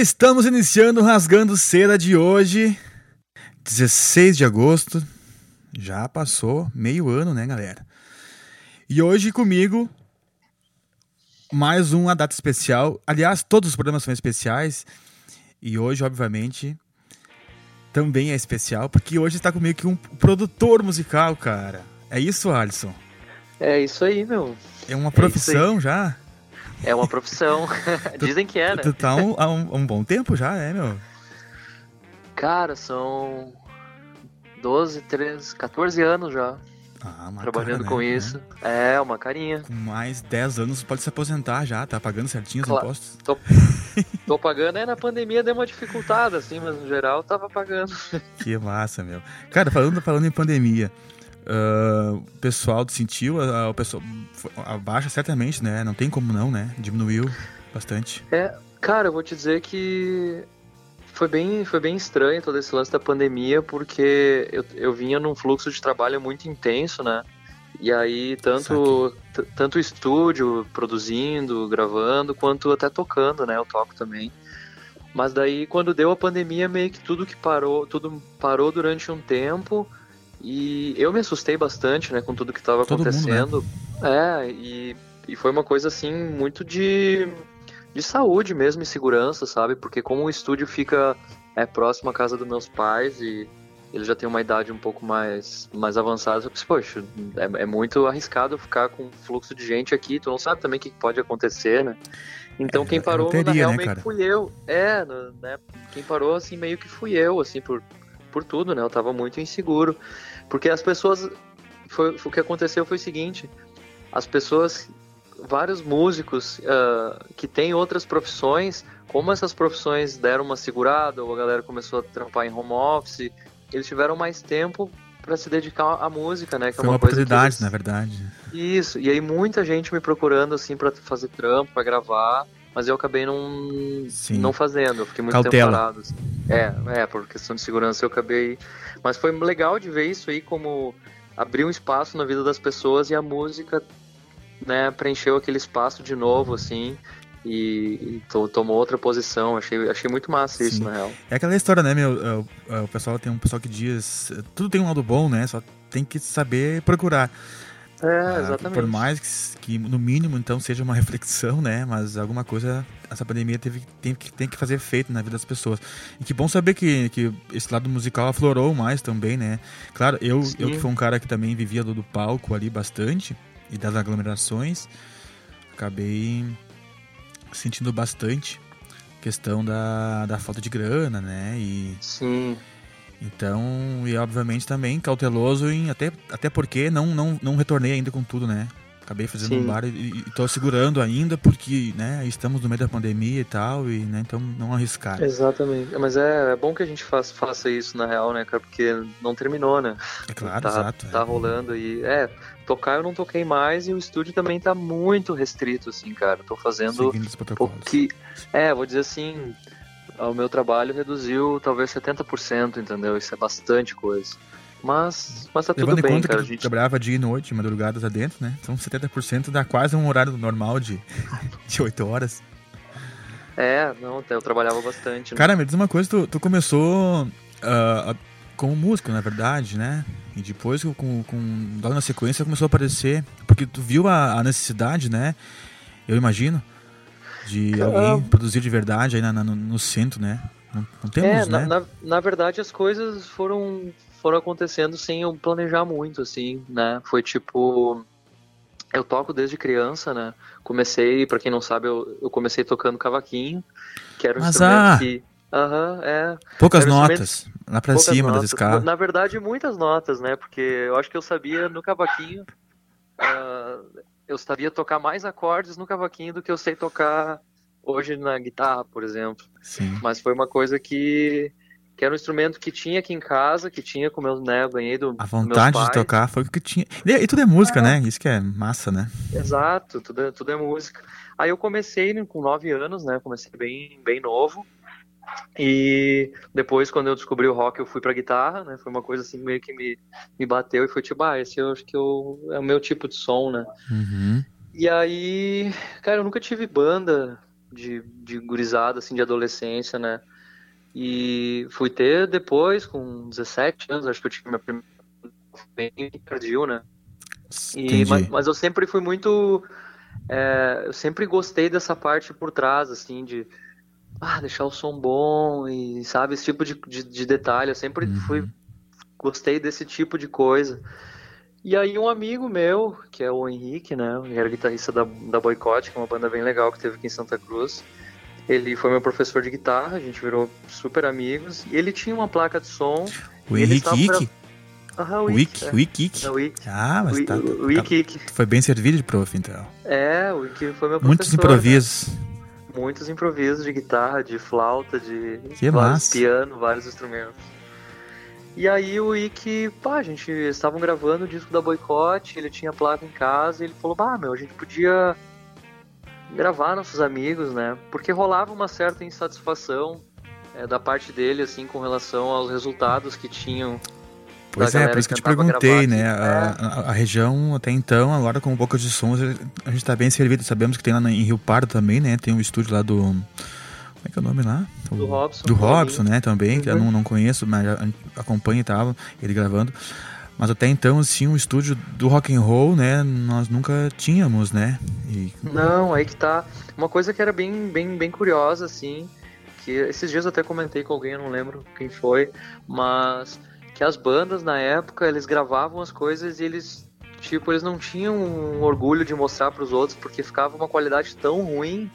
Estamos iniciando o Rasgando Cera de hoje, 16 de agosto. Já passou meio ano, né, galera? E hoje comigo, mais uma data especial. Aliás, todos os programas são especiais. E hoje, obviamente, também é especial, porque hoje está comigo aqui um produtor musical, cara. É isso, Alisson? É isso aí, meu. É uma profissão é já? É uma profissão. Dizem que é, né? Tu tá um- há um, um bom tempo já, é, meu? Cara, são 12, 13, 14 anos já Ah, uma trabalhando cara, com né? isso. É, uma carinha. Com mais 10 anos pode se aposentar já, tá pagando certinho os Claro. impostos. Tô, tô pagando, é na pandemia deu uma dificultada, assim, mas no geral tava pagando. Que massa, meu. Cara, falando, falando em pandemia, ah, o pessoal sentiu, pessoal foi- a baixa certamente, né? Não tem como não, né? Diminuiu bastante. É, cara, eu vou te dizer que foi bem, foi bem estranho todo esse lance da pandemia, porque eu, eu vinha num fluxo de trabalho muito intenso, né? E aí, tanto, tanto estúdio, produzindo, gravando, quanto até tocando, né? Eu toco também. Mas daí, quando deu a pandemia, meio que tudo que parou, tudo parou durante um tempo. E eu me assustei bastante, né, com tudo que estava Todo mundo, né? acontecendo. É, e, e foi uma coisa assim muito de, de saúde mesmo e segurança, sabe? Porque como o estúdio fica é, próximo à casa dos meus pais e eles já têm uma idade um pouco mais, mais avançada, eu pensei, poxa, é, é muito arriscado ficar com um fluxo de gente aqui, tu não sabe também o que pode acontecer, né? Então É, quem parou, na loteria, real, né, meio cara? que fui eu. É, né? Quem parou, assim, meio que fui eu, assim, por, por tudo, né? Eu tava muito inseguro. Porque as pessoas. Foi, o que aconteceu foi o seguinte: as pessoas, vários músicos ah, que têm outras profissões, como essas profissões deram uma segurada, ou a galera começou a trampar em home office, eles tiveram mais tempo para se dedicar à música, né? Que Foi é uma uma oportunidade, eles- na verdade. isso, e aí muita gente me procurando assim pra fazer trampo, pra gravar, mas eu acabei não, Sim. não fazendo, eu fiquei muito Cautela. tempo parado. assim. É, é, por questão de segurança eu acabei. Mas foi legal de ver isso aí como abrir um espaço na vida das pessoas e a música, né, preencheu aquele espaço de novo, assim. E, e to- tomou outra posição, achei, achei muito massa isso, Sim. na real. É aquela história, né, meu? é, o- é, O pessoal tem um pessoal que diz. Tudo tem um lado bom, né? Só tem que saber procurar. É, Ah, exatamente. Por mais que, que, no mínimo, então, seja uma reflexão, né? Mas alguma coisa essa pandemia teve, tem, que, tem que fazer efeito na vida das pessoas. E que bom saber que, que esse lado musical aflorou mais também, né? Claro, eu, Sim. eu que fui um cara que também vivia do, do palco ali bastante e das aglomerações, acabei sentindo bastante questão da, da falta de grana, né? E Sim, então, e obviamente também cauteloso em até, até porque não, não, não retornei ainda com tudo, né? Acabei fazendo Sim. um bar e, e tô segurando ainda porque, né, estamos no meio da pandemia e tal, e né, então não arriscar. exatamente. Mas é, é bom que a gente faça, faça isso, na real, né, cara? Porque não terminou, né? É claro, tá, exato. é. tá rolando aí. É, tocar eu não toquei mais e o estúdio também tá muito restrito, assim, cara. Tô fazendo Seguindo os protocolos. pouqui... É, vou dizer assim, o meu trabalho reduziu talvez 70%, entendeu? Isso é bastante coisa. Mas, mas tá Levando tudo em bem, conta cara. que gente... trabalhava dia e noite, madrugadas adentro, né? Então 70% dá quase um horário normal de, de 8 horas. É, não, eu trabalhava bastante. né? Cara, me diz uma coisa, tu, tu começou a- como músico, na verdade, né? E depois, com, com, logo na sequência, começou a aparecer. Porque tu viu a, a necessidade, né? Eu imagino, de alguém produzir de verdade aí na- na- no, centro, né? Não, não temos, é, né? na, na, verdade as coisas foram, foram acontecendo sem eu planejar muito, assim, né? Foi tipo. Eu toco desde criança, né? Comecei, pra quem não sabe, eu, eu comecei tocando cavaquinho, que era um Mas, instrumento ah! que. Aham, é. Poucas era notas, lá pra poucas cima da notas. escala. Na verdade, muitas notas, né? Porque eu acho que eu sabia no cavaquinho. ah, eu sabia tocar mais acordes no cavaquinho do que eu sei tocar hoje na guitarra, por exemplo. Sim. Mas foi uma coisa que, que era um instrumento que tinha aqui em casa, que tinha com meus, né, eu ganhei do A vontade de tocar foi o que tinha. E, tudo é música, né? Isso que é massa, né? Exato, tudo é, tudo é música. Aí eu comecei né, com nove anos, né? Comecei bem, bem novo. E depois, quando eu descobri o rock, eu fui pra guitarra, né? Foi uma coisa assim meio que me, me bateu e foi tipo, ah, esse eu acho que eu, é o meu tipo de som, né? Uhum. E aí, cara, eu nunca tive banda de, de gurizada, assim, de adolescência, né? E fui ter depois, com 17 anos, acho que eu tive minha primeira bem tardio, né? E, mas, mas eu sempre fui muito é, eu sempre gostei dessa parte por trás, assim, de ah, deixar o som bom e, sabe, esse tipo de, de, de detalhe. Eu sempre Uhum. fui, gostei desse tipo de coisa. E aí um amigo meu, que é o Henrique, né, ele era guitarrista da, da Boicote, que é uma banda bem legal que teve aqui em Santa Cruz. Ele foi meu professor de guitarra, a gente virou super amigos. E ele tinha uma placa de som. O Henrique gra- Ike? Aham, o Ike, é. o. É Ike. Ah, mas O- tá, o- o tá- Ike. Foi bem servido de prof, então. É, o Ike foi meu professor. Muitos né? Muitos improvisos de guitarra, de flauta, de Que vários massa. piano, vários instrumentos. E aí o Ike, pá, a gente estavam gravando o disco da Boicote, ele tinha placa em casa e ele falou, bah, meu, a gente podia gravar nossos amigos, né? Porque rolava uma certa insatisfação é, da parte dele, assim, com relação aos resultados que tinham. Pois é, por isso que eu te perguntei, né? A, a- a região até então, agora com Boca de Sons, a gente tá bem servido. Sabemos que tem lá em Rio Pardo também, né? Tem um estúdio lá do. Como é que é o nome lá? O- Do Robson, Do Robson, né? Também, que eu Uhum. não, não conheço, mas acompanho e tal, ele gravando. Mas até então, assim, um estúdio do rock and roll, né? Nós nunca tínhamos, né? E Não, aí que tá. Uma coisa que era bem, bem, bem curiosa, assim, que esses dias eu até comentei com alguém, eu não lembro quem foi, mas que as bandas na época, eles gravavam as coisas e eles, tipo, eles não tinham um orgulho de mostrar pros outros, porque ficava uma qualidade tão ruim,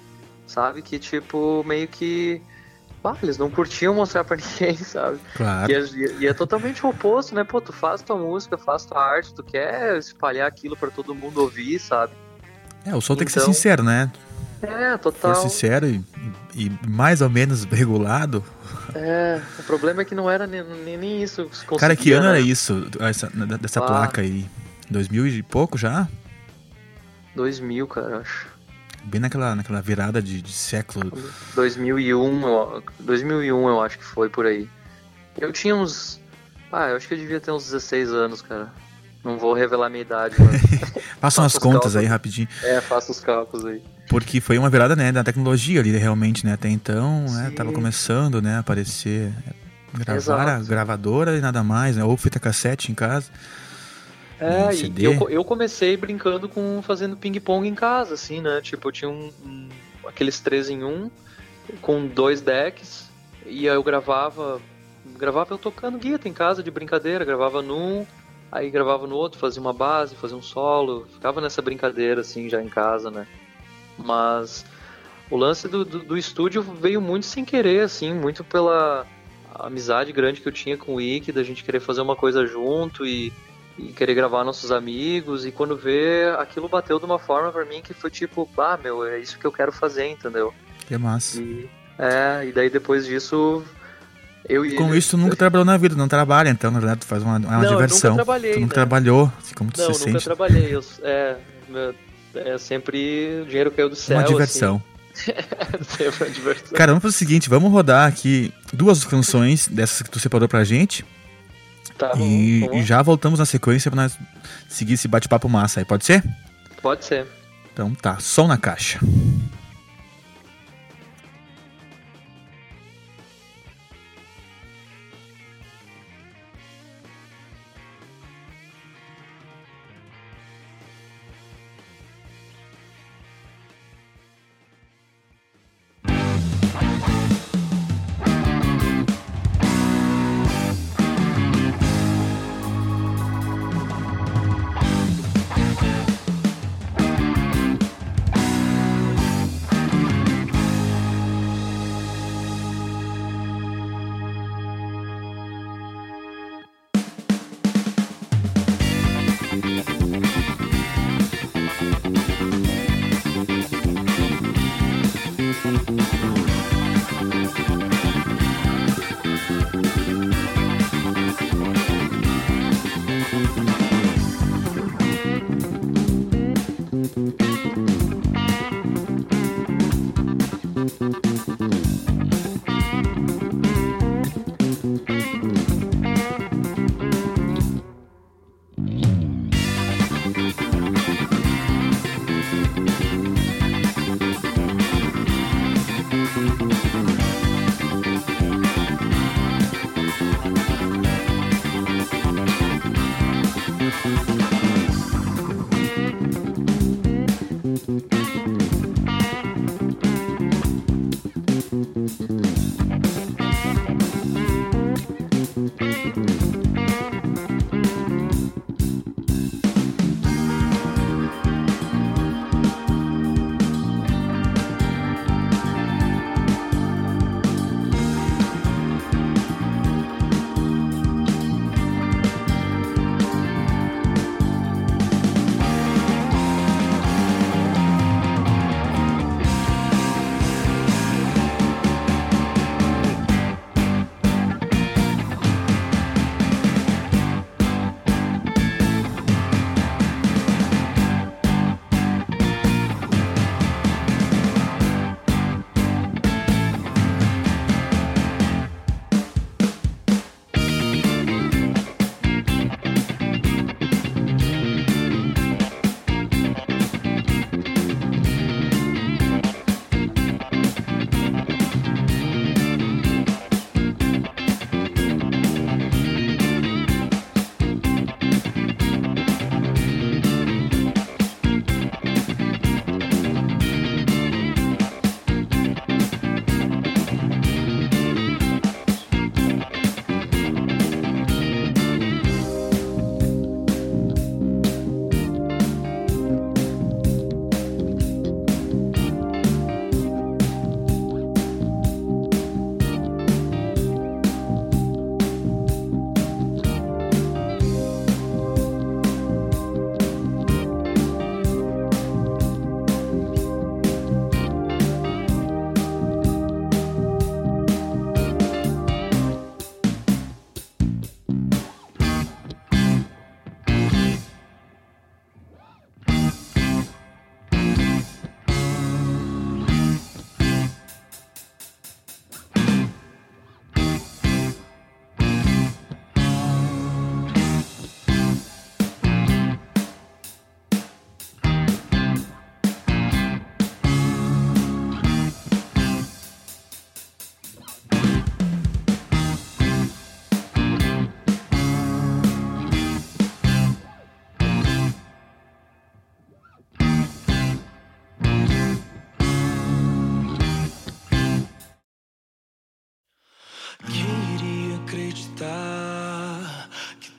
sabe, que tipo, meio que. Ah, eles não curtiam mostrar pra ninguém, sabe? Claro. E é, e é totalmente o oposto, né? Pô, tu faz tua música, faz tua arte, tu quer espalhar aquilo pra todo mundo ouvir, sabe? É, o som tem que ser Então- sincero, né? É, For total. sincero e, e mais ou menos regulado. É, o problema é que não era nem, nem, isso. Cara, que ano né? era isso? Essa, dessa Ah. placa aí? 2000 e pouco já? 2000, cara, acho. Bem naquela, naquela virada de, de século. 2001, eu, 2001 eu acho que foi por aí. Eu tinha uns. Ah, eu acho que eu devia ter uns 16 anos, cara. Não vou revelar minha idade, mas. Façam as contas aí rapidinho. é, faça os cálculos aí. Porque foi uma virada, né, da tecnologia ali, realmente, né? Até então, né, tava começando, né, a aparecer gravar Exato. a gravadora e nada mais, né? Ou fita cassete em casa. É, Um e CD. eu, eu comecei brincando com fazendo ping-pong em casa, assim, né? Tipo, eu tinha um, um- aqueles três em um, com dois decks, e aí eu gravava. Gravava eu tocando guitarra em casa de brincadeira, gravava num, aí gravava no outro, fazia uma base, fazia um solo, ficava nessa brincadeira, assim, já em casa, né? Mas o lance do, do, do estúdio veio muito sem querer, assim, muito pela amizade grande que eu tinha com o Ike, da gente querer fazer uma coisa junto e, e querer gravar nossos amigos. E quando vê, aquilo bateu de uma forma pra mim que foi tipo, ah, meu, é isso que eu quero fazer, entendeu? Que massa. E, é, e daí depois disso. Eu e Com ele- isso, tu nunca trabalhou na vida, não trabalha, então, na verdade, tu faz uma, uma Não, eu diversão. nunca trabalhei, tu nunca né? trabalhou, assim, como tu Não, se nunca sente. trabalhei. Eu, é, é sempre o dinheiro caiu do céu. Uma diversão. Assim. sempre uma diversão. Cara, vamos pro seguinte, vamos rodar aqui duas canções dessas que tu separou pra gente. Tá, vamos- e, vamos e já voltamos na sequência pra nós seguir esse bate-papo massa aí, pode ser? Pode ser. Então tá, som na caixa.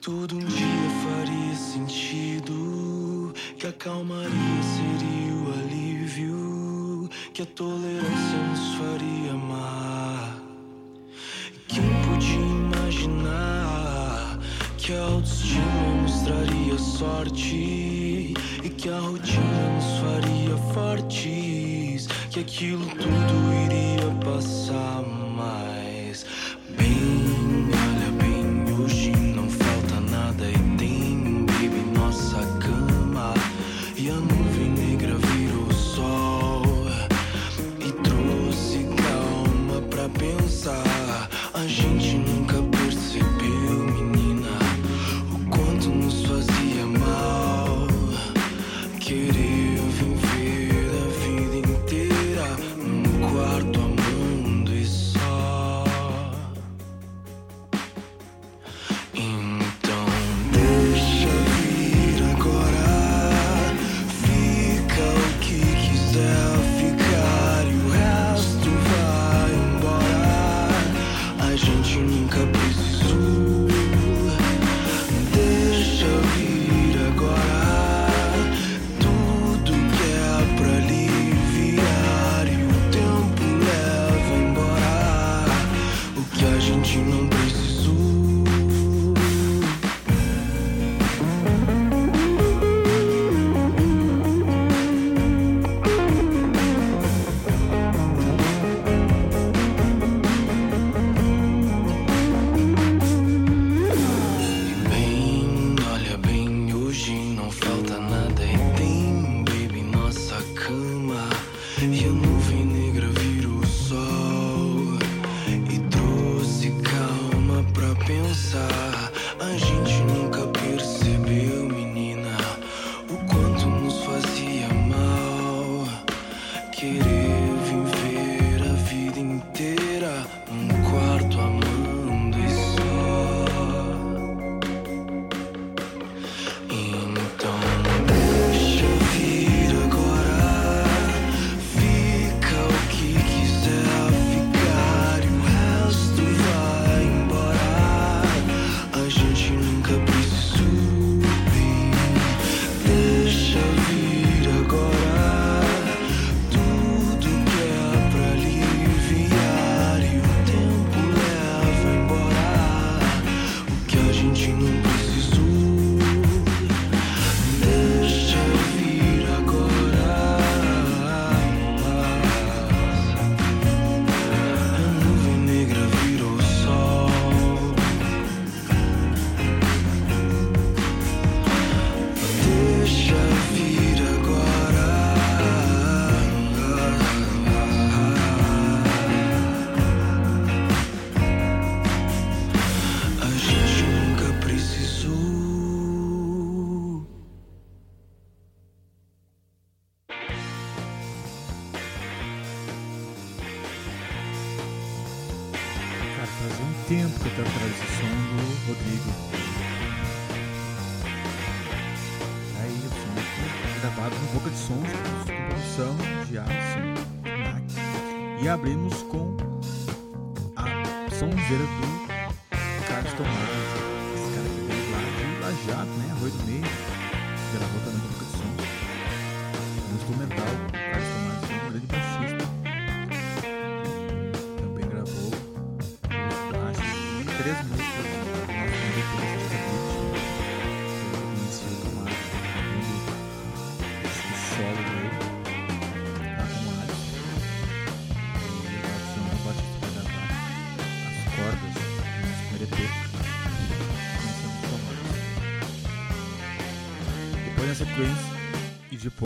tudo um dia faria sentido, que a calmaria seria o alívio, que a tolerância nos faria amar. Quem podia imaginar que a autoestima mostraria sorte e que a rotina nos faria fortes, que aquilo tudo iria passar.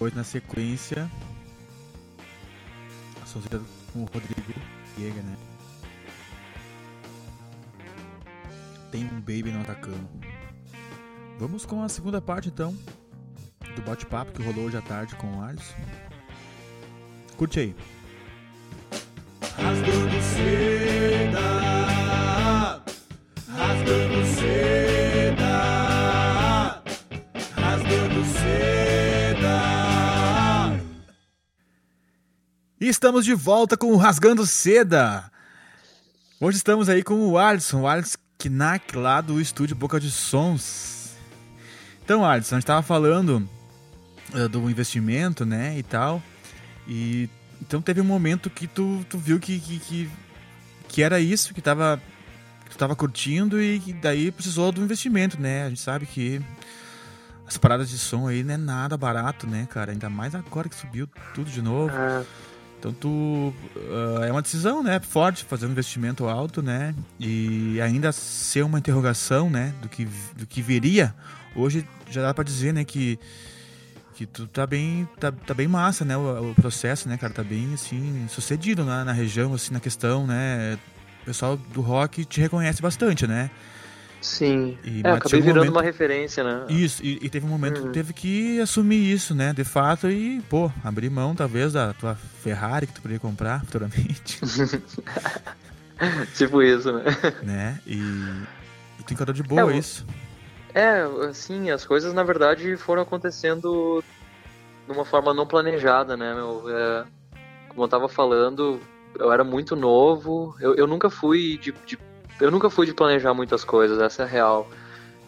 Depois, na sequência, associado com o Rodrigo Diego, né? Tem um baby no atacando. Vamos com a segunda parte, então, do bate-papo que rolou hoje à tarde com o Alisson. Curte aí. As E estamos de volta com o Rasgando Seda. Hoje estamos aí com o Alisson, o Alisson Knack lá do estúdio Boca de Sons. Então, Alisson, a gente estava falando uh, do investimento, né, e tal. E então teve um momento que tu, tu viu que, que, que, que era isso, que tava que tu curtindo e que daí precisou do investimento, né? A gente sabe que as paradas de som aí não é nada barato, né, cara? Ainda mais agora que subiu tudo de novo. É. Então tu uh, é uma decisão, né, forte fazer um investimento alto, né, e ainda ser uma interrogação, né, do que do que viria. Hoje já dá para dizer, né, que que tu tá bem tá, tá bem massa, né, o, o, processo, né, cara, tá bem assim sucedido na, na região, assim, na questão, né. O pessoal do rock te reconhece bastante, né? Sim. E, é, acabei um virando momento- uma referência, né? Isso, e, e teve um momento que Uhum. tu teve que assumir isso, né? De fato, e, pô, abrir mão, talvez, da tua Ferrari que tu poderia comprar futuramente, tipo isso, né? né? E, e tu encarou de boa É, isso. É, assim, as coisas na verdade foram acontecendo de uma forma não planejada, né, meu? É, como eu tava falando, eu era muito novo, eu, eu nunca fui de, de- Eu nunca fui de planejar muitas coisas, essa é a real.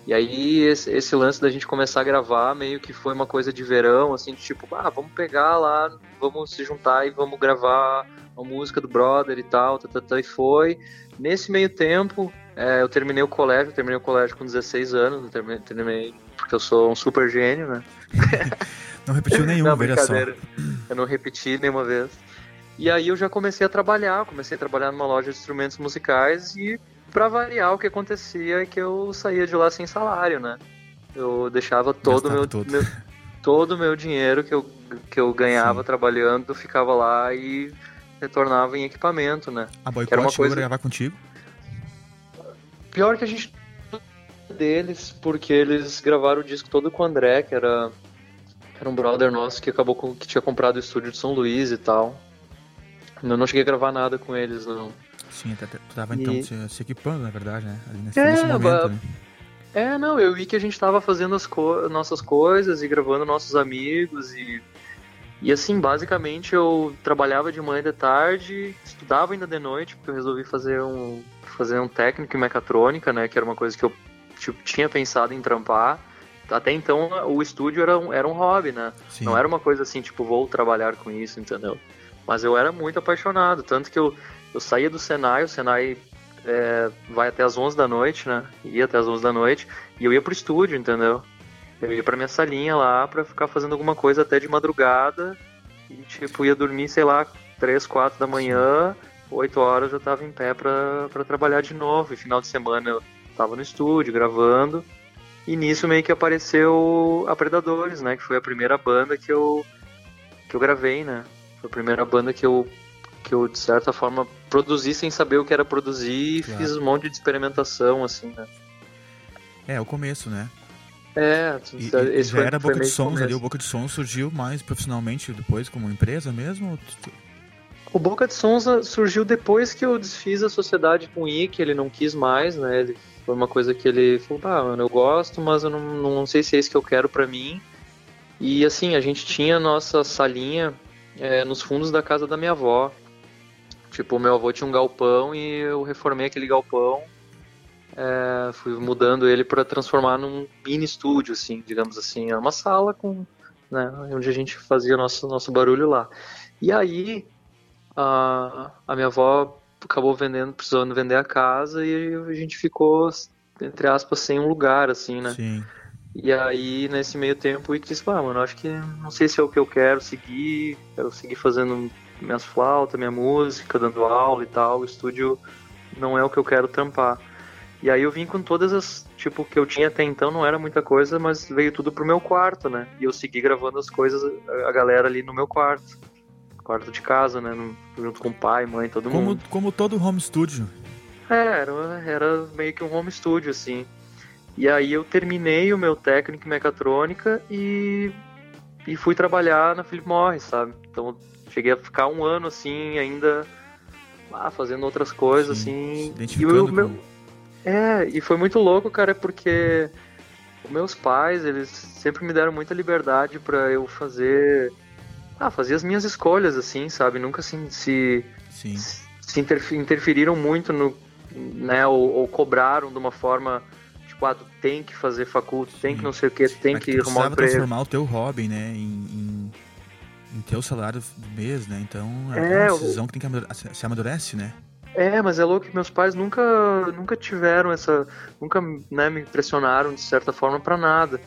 E aí, esse, esse lance da gente começar a gravar meio que foi uma coisa de verão, assim, de tipo, ah, vamos pegar lá, vamos se juntar e vamos gravar a música do brother e tal, tá, tá, tá, e foi. Nesse meio tempo, é, eu terminei o colégio, eu terminei o colégio com 16 anos, eu terminei, terminei porque eu sou um super gênio, né? Não repetiu nenhum, Não, veja só. Eu não repeti nenhuma vez. E aí eu já comecei a trabalhar, comecei a trabalhar numa loja de instrumentos musicais e pra variar o que acontecia é que eu saía de lá sem salário, né? Eu deixava todo o meu, meu todo meu dinheiro que eu, que eu ganhava trabalhando, ficava lá e retornava em equipamento, né? A Que era boicote uma chegou coisa- a gravar contigo. Pior que a gente deles, porque eles gravaram o disco todo com o André, que era, que era um brother nosso que acabou com, que tinha comprado o estúdio de São Luís e tal. Eu não cheguei a gravar nada com eles, não. Sim, tu tava E- então se, se equipando, na verdade, né? Ali nesse, É, nesse momento, né? É, não, eu vi que a gente tava fazendo as co nossas coisas e gravando nossos amigos e. E assim, basicamente eu trabalhava de manhã e de tarde, estudava ainda de noite, porque eu resolvi fazer um, fazer um técnico em mecatrônica, né? Que era uma coisa que eu tipo, tinha pensado em trampar. Até então o estúdio era um, era um hobby, né? Sim. Não era uma coisa assim, tipo, vou trabalhar com isso, entendeu? Mas eu era muito apaixonado, tanto que eu, eu saía do Senai, o Senai é, vai até as 11 da noite, né? Ia até as 11 da noite, e eu ia pro estúdio, entendeu? Eu ia pra minha salinha lá pra ficar fazendo alguma coisa até de madrugada, e tipo, ia dormir, sei lá, 3, 4 da manhã, 8 horas eu tava em pé pra, pra trabalhar de novo, e final de semana eu tava no estúdio gravando, e nisso meio que apareceu a Predadores, né? Que foi a primeira banda que eu, que eu gravei, né? Foi a primeira banda que eu, que eu, de certa forma, produzi sem saber o que era produzir e Claro. fiz um monte de experimentação, assim, né? É, o começo, né? É, E, e esse já foi, era Boca de Sons ali, o Boca de Sons surgiu mais profissionalmente depois como empresa mesmo? O Boca de Sonza surgiu depois que eu desfiz a sociedade com o Ike, ele não quis mais, né? Ele, foi uma coisa que ele falou, ah, mano, eu gosto, mas eu não, não sei se é isso que eu quero pra mim. E assim, a gente tinha a nossa salinha é, nos fundos da casa da minha avó. Tipo, meu avô tinha um galpão e eu reformei aquele galpão. É, fui mudando ele pra transformar num mini estúdio, assim, digamos assim. É uma sala com, né, onde a gente fazia nosso nosso barulho lá. E aí, a, a minha avó acabou vendendo, precisando vender a casa e a gente ficou, entre aspas, sem um lugar, assim, né? Sim. E aí, nesse meio tempo, o Ike disse, ah, mano, acho que não sei se é o que eu quero seguir, quero seguir fazendo minhas flautas, minha música, dando aula e tal, o estúdio não é o que eu quero trampar. E aí eu vim com todas as, tipo, que eu tinha até então, não era muita coisa, mas veio tudo pro meu quarto, né? E eu segui gravando as coisas, a galera ali no meu quarto. Quarto de casa, né? junto com o pai, mãe, todo Como, mundo. como todo home studio. É, era, era meio que um home studio, assim. E aí eu terminei o meu técnico em mecatrônica e, e fui trabalhar na Philip Morris, sabe? Então cheguei a ficar um ano, assim, ainda lá, fazendo outras coisas, Sim, assim. E o meu, com- é, e foi muito louco, cara, porque os meus pais, eles sempre me deram muita liberdade pra eu fazer. Ah, fazer as minhas escolhas, assim, sabe? Nunca assim, se, Sim. se interf- interferiram muito no, né, ou, ou cobraram de uma forma tipo, ah, tu tem que fazer faculdade, tem que não sei o que, tem Mas que arrumar um emprego. transformar o teu hobby, né, em, em, em teu salário do mês, né? Então É, é, uma o- decisão que tem que amadu- se amadurece, né? É, mas é louco que meus pais nunca, nunca tiveram essa. Nunca né, me impressionaram de certa forma pra nada.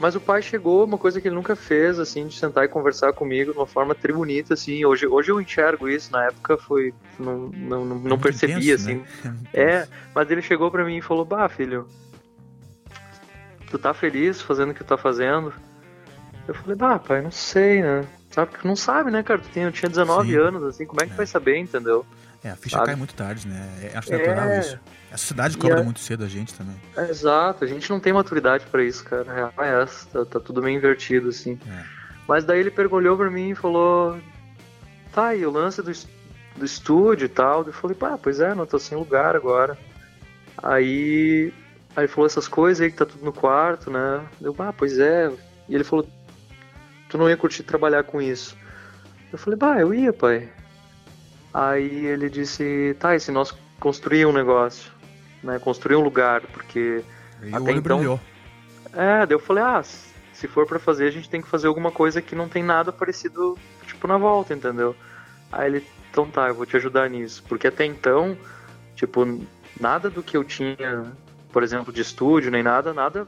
Mas o pai chegou, uma coisa que ele nunca fez, assim, de sentar e conversar comigo de uma forma tri bonita, assim. Hoje, hoje eu enxergo isso, na época foi. Não, não, não, não muito percebia, intenso, assim. né? É É, mas ele chegou pra mim e falou: Bah, filho, tu tá feliz fazendo o que tu tá fazendo? Eu falei: Bah, pai, não sei, né? Sabe, porque não sabe, né, cara? Tu tinha, eu tinha 19 Sim. anos, assim, como é que É. vai saber, entendeu? É, a ficha sabe? cai muito tarde, né? É, acho É. natural isso. A sociedade cobra muito cedo a gente também. Exato, a gente não tem maturidade pra isso, cara. A real é essa, tá, tá tudo meio invertido, assim. É. Mas daí ele pegou, olhou pra mim e falou: Tá, e o lance do, do estúdio e tal? Eu falei: Pá, pois é, não tô sem lugar agora. Aí, aí ele falou essas coisas aí que tá tudo no quarto, né? Eu, ah, pois é. E ele falou: Tu não ia curtir trabalhar com isso? Eu falei: Bah, eu ia, pai. Aí ele disse: Tá, e se nós construir um negócio? Né, construir um lugar, porque o Até então- brilhou. é, daí eu falei, ah, se for pra fazer, a gente tem que fazer alguma coisa que não tem nada parecido, tipo, na volta, entendeu? Aí ele, então tá, eu vou te ajudar nisso. Porque até então, tipo, nada do que eu tinha, por exemplo, de estúdio, nem nada, nada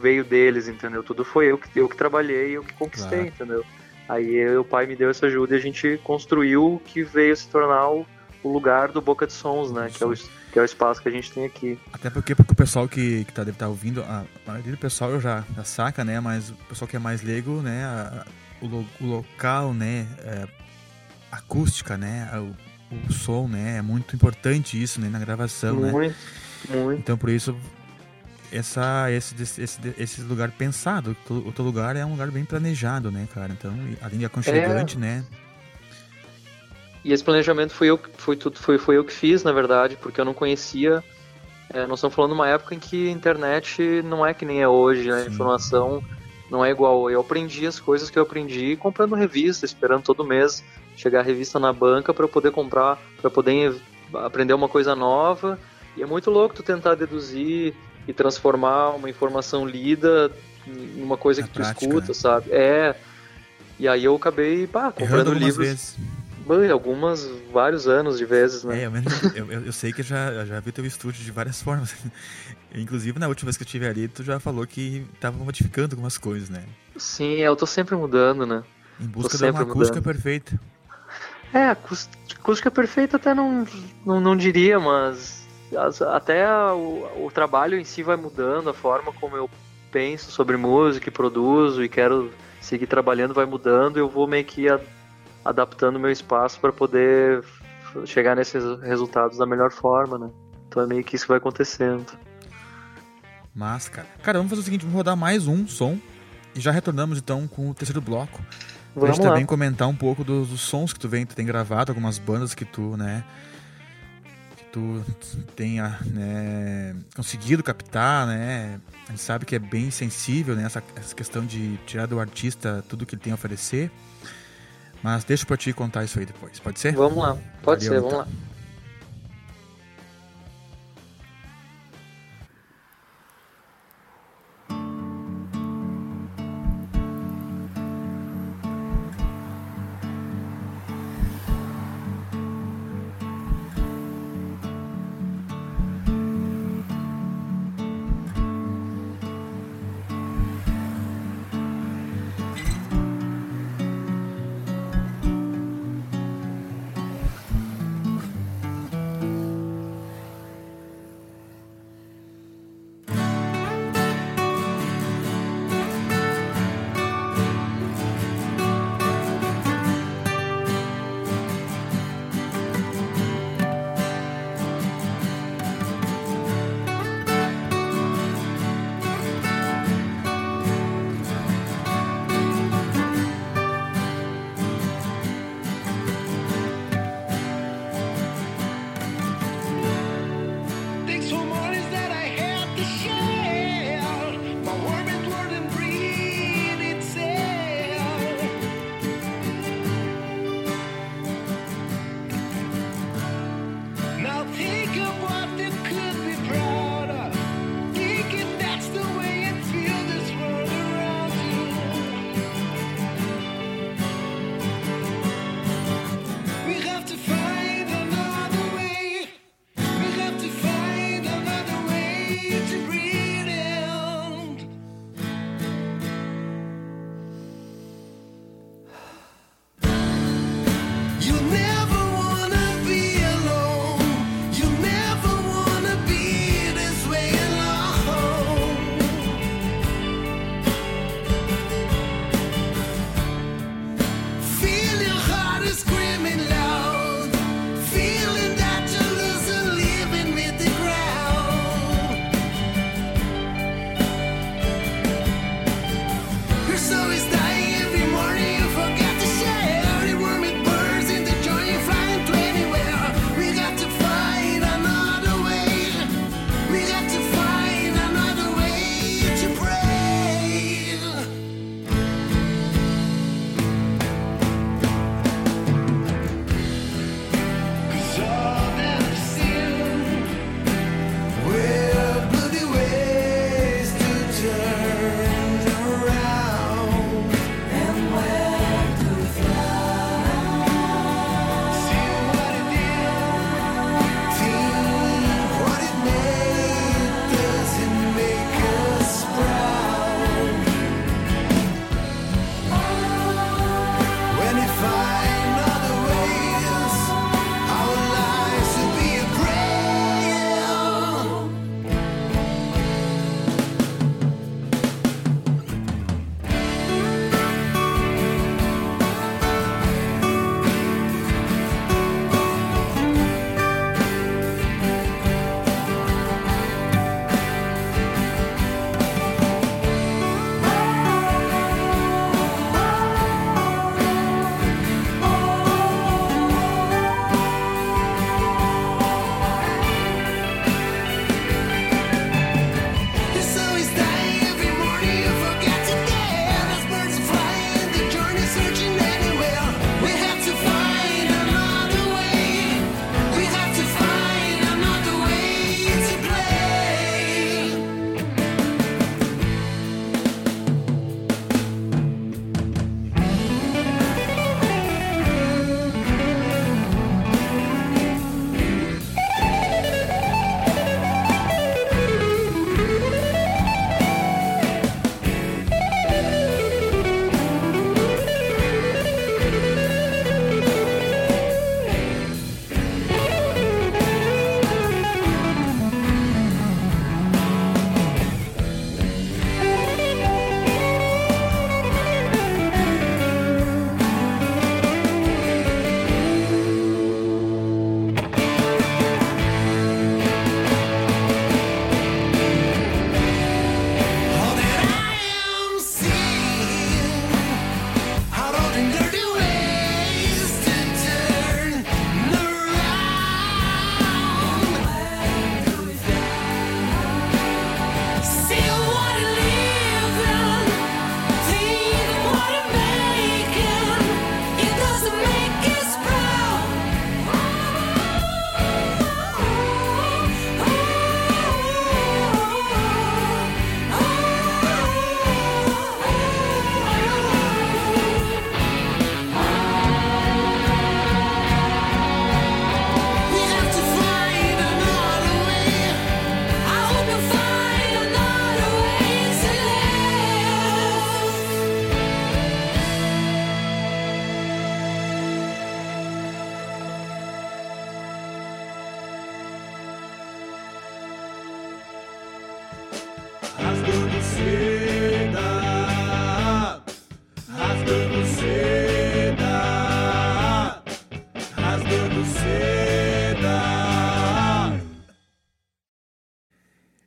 veio deles, entendeu? Tudo foi eu que, eu que trabalhei, eu que conquistei, Claro. entendeu? Aí o pai me deu essa ajuda e a gente construiu o que veio se tornar o, o lugar do Boca de Sons, né? Que é, o, que é o espaço que a gente tem aqui. Até porque, porque o pessoal que, que tá, deve estar ouvindo, a maioria do pessoal já, já saca, né? Mas o pessoal que é mais leigo, né? a- o, lo- o local, né? é, acústica, né? O, o som, né? É muito importante isso, né? Na gravação, né? muito, muito. Então, por isso, essa, esse, esse, esse lugar pensado. O teu lugar é um lugar bem planejado, né, cara? Então, além de aconchegante, né? E esse planejamento foi eu, que- foi tudo, foi, foi eu que fiz, na verdade, porque eu não conhecia. é, nós estamos falando de uma época em que a internet não é que nem é hoje, né? A informação não é igual. Eu aprendi as coisas que eu aprendi comprando revista, esperando todo mês chegar a revista na banca para eu poder comprar, para poder aprender uma coisa nova. E é muito louco tu tentar deduzir e transformar uma informação lida em uma coisa Na que prática, tu escuta, né? sabe? É. E aí eu acabei, pá, comprando livros. vezes. Bem, algumas, vários anos de vezes, né? É, eu, eu, eu- sei que eu já, já vi teu estúdio de várias formas. Inclusive, na última vez que eu estive ali, tu já falou que tava modificando algumas coisas, né? Sim, eu tô sempre mudando, né? Em busca de uma acústica mudando. perfeita. É, acús- acústica perfeita até não, não, não diria, mas as- até o, o trabalho em si vai mudando, a forma como eu penso sobre música e produzo e quero seguir trabalhando vai mudando, eu vou meio que a- adaptando meu espaço para poder chegar nesses resultados da melhor forma, né? Então é meio que isso que vai acontecendo. Mas, cara. Cara, vamos fazer o seguinte, vamos rodar mais um som. E já retornamos então com o terceiro bloco. Pra Vamos gente lá. também comentar um pouco dos, dos sons que tu vem, tu tem gravado, algumas bandas que tu, né? Tu tenha né, conseguido captar, né? A gente sabe que é bem sensível, né? Essa, essa questão de tirar do artista tudo que ele tem a oferecer. Mas deixa pra ti contar isso aí depois, pode ser? Vamos lá, pode Valeu, ser, vamos então. lá.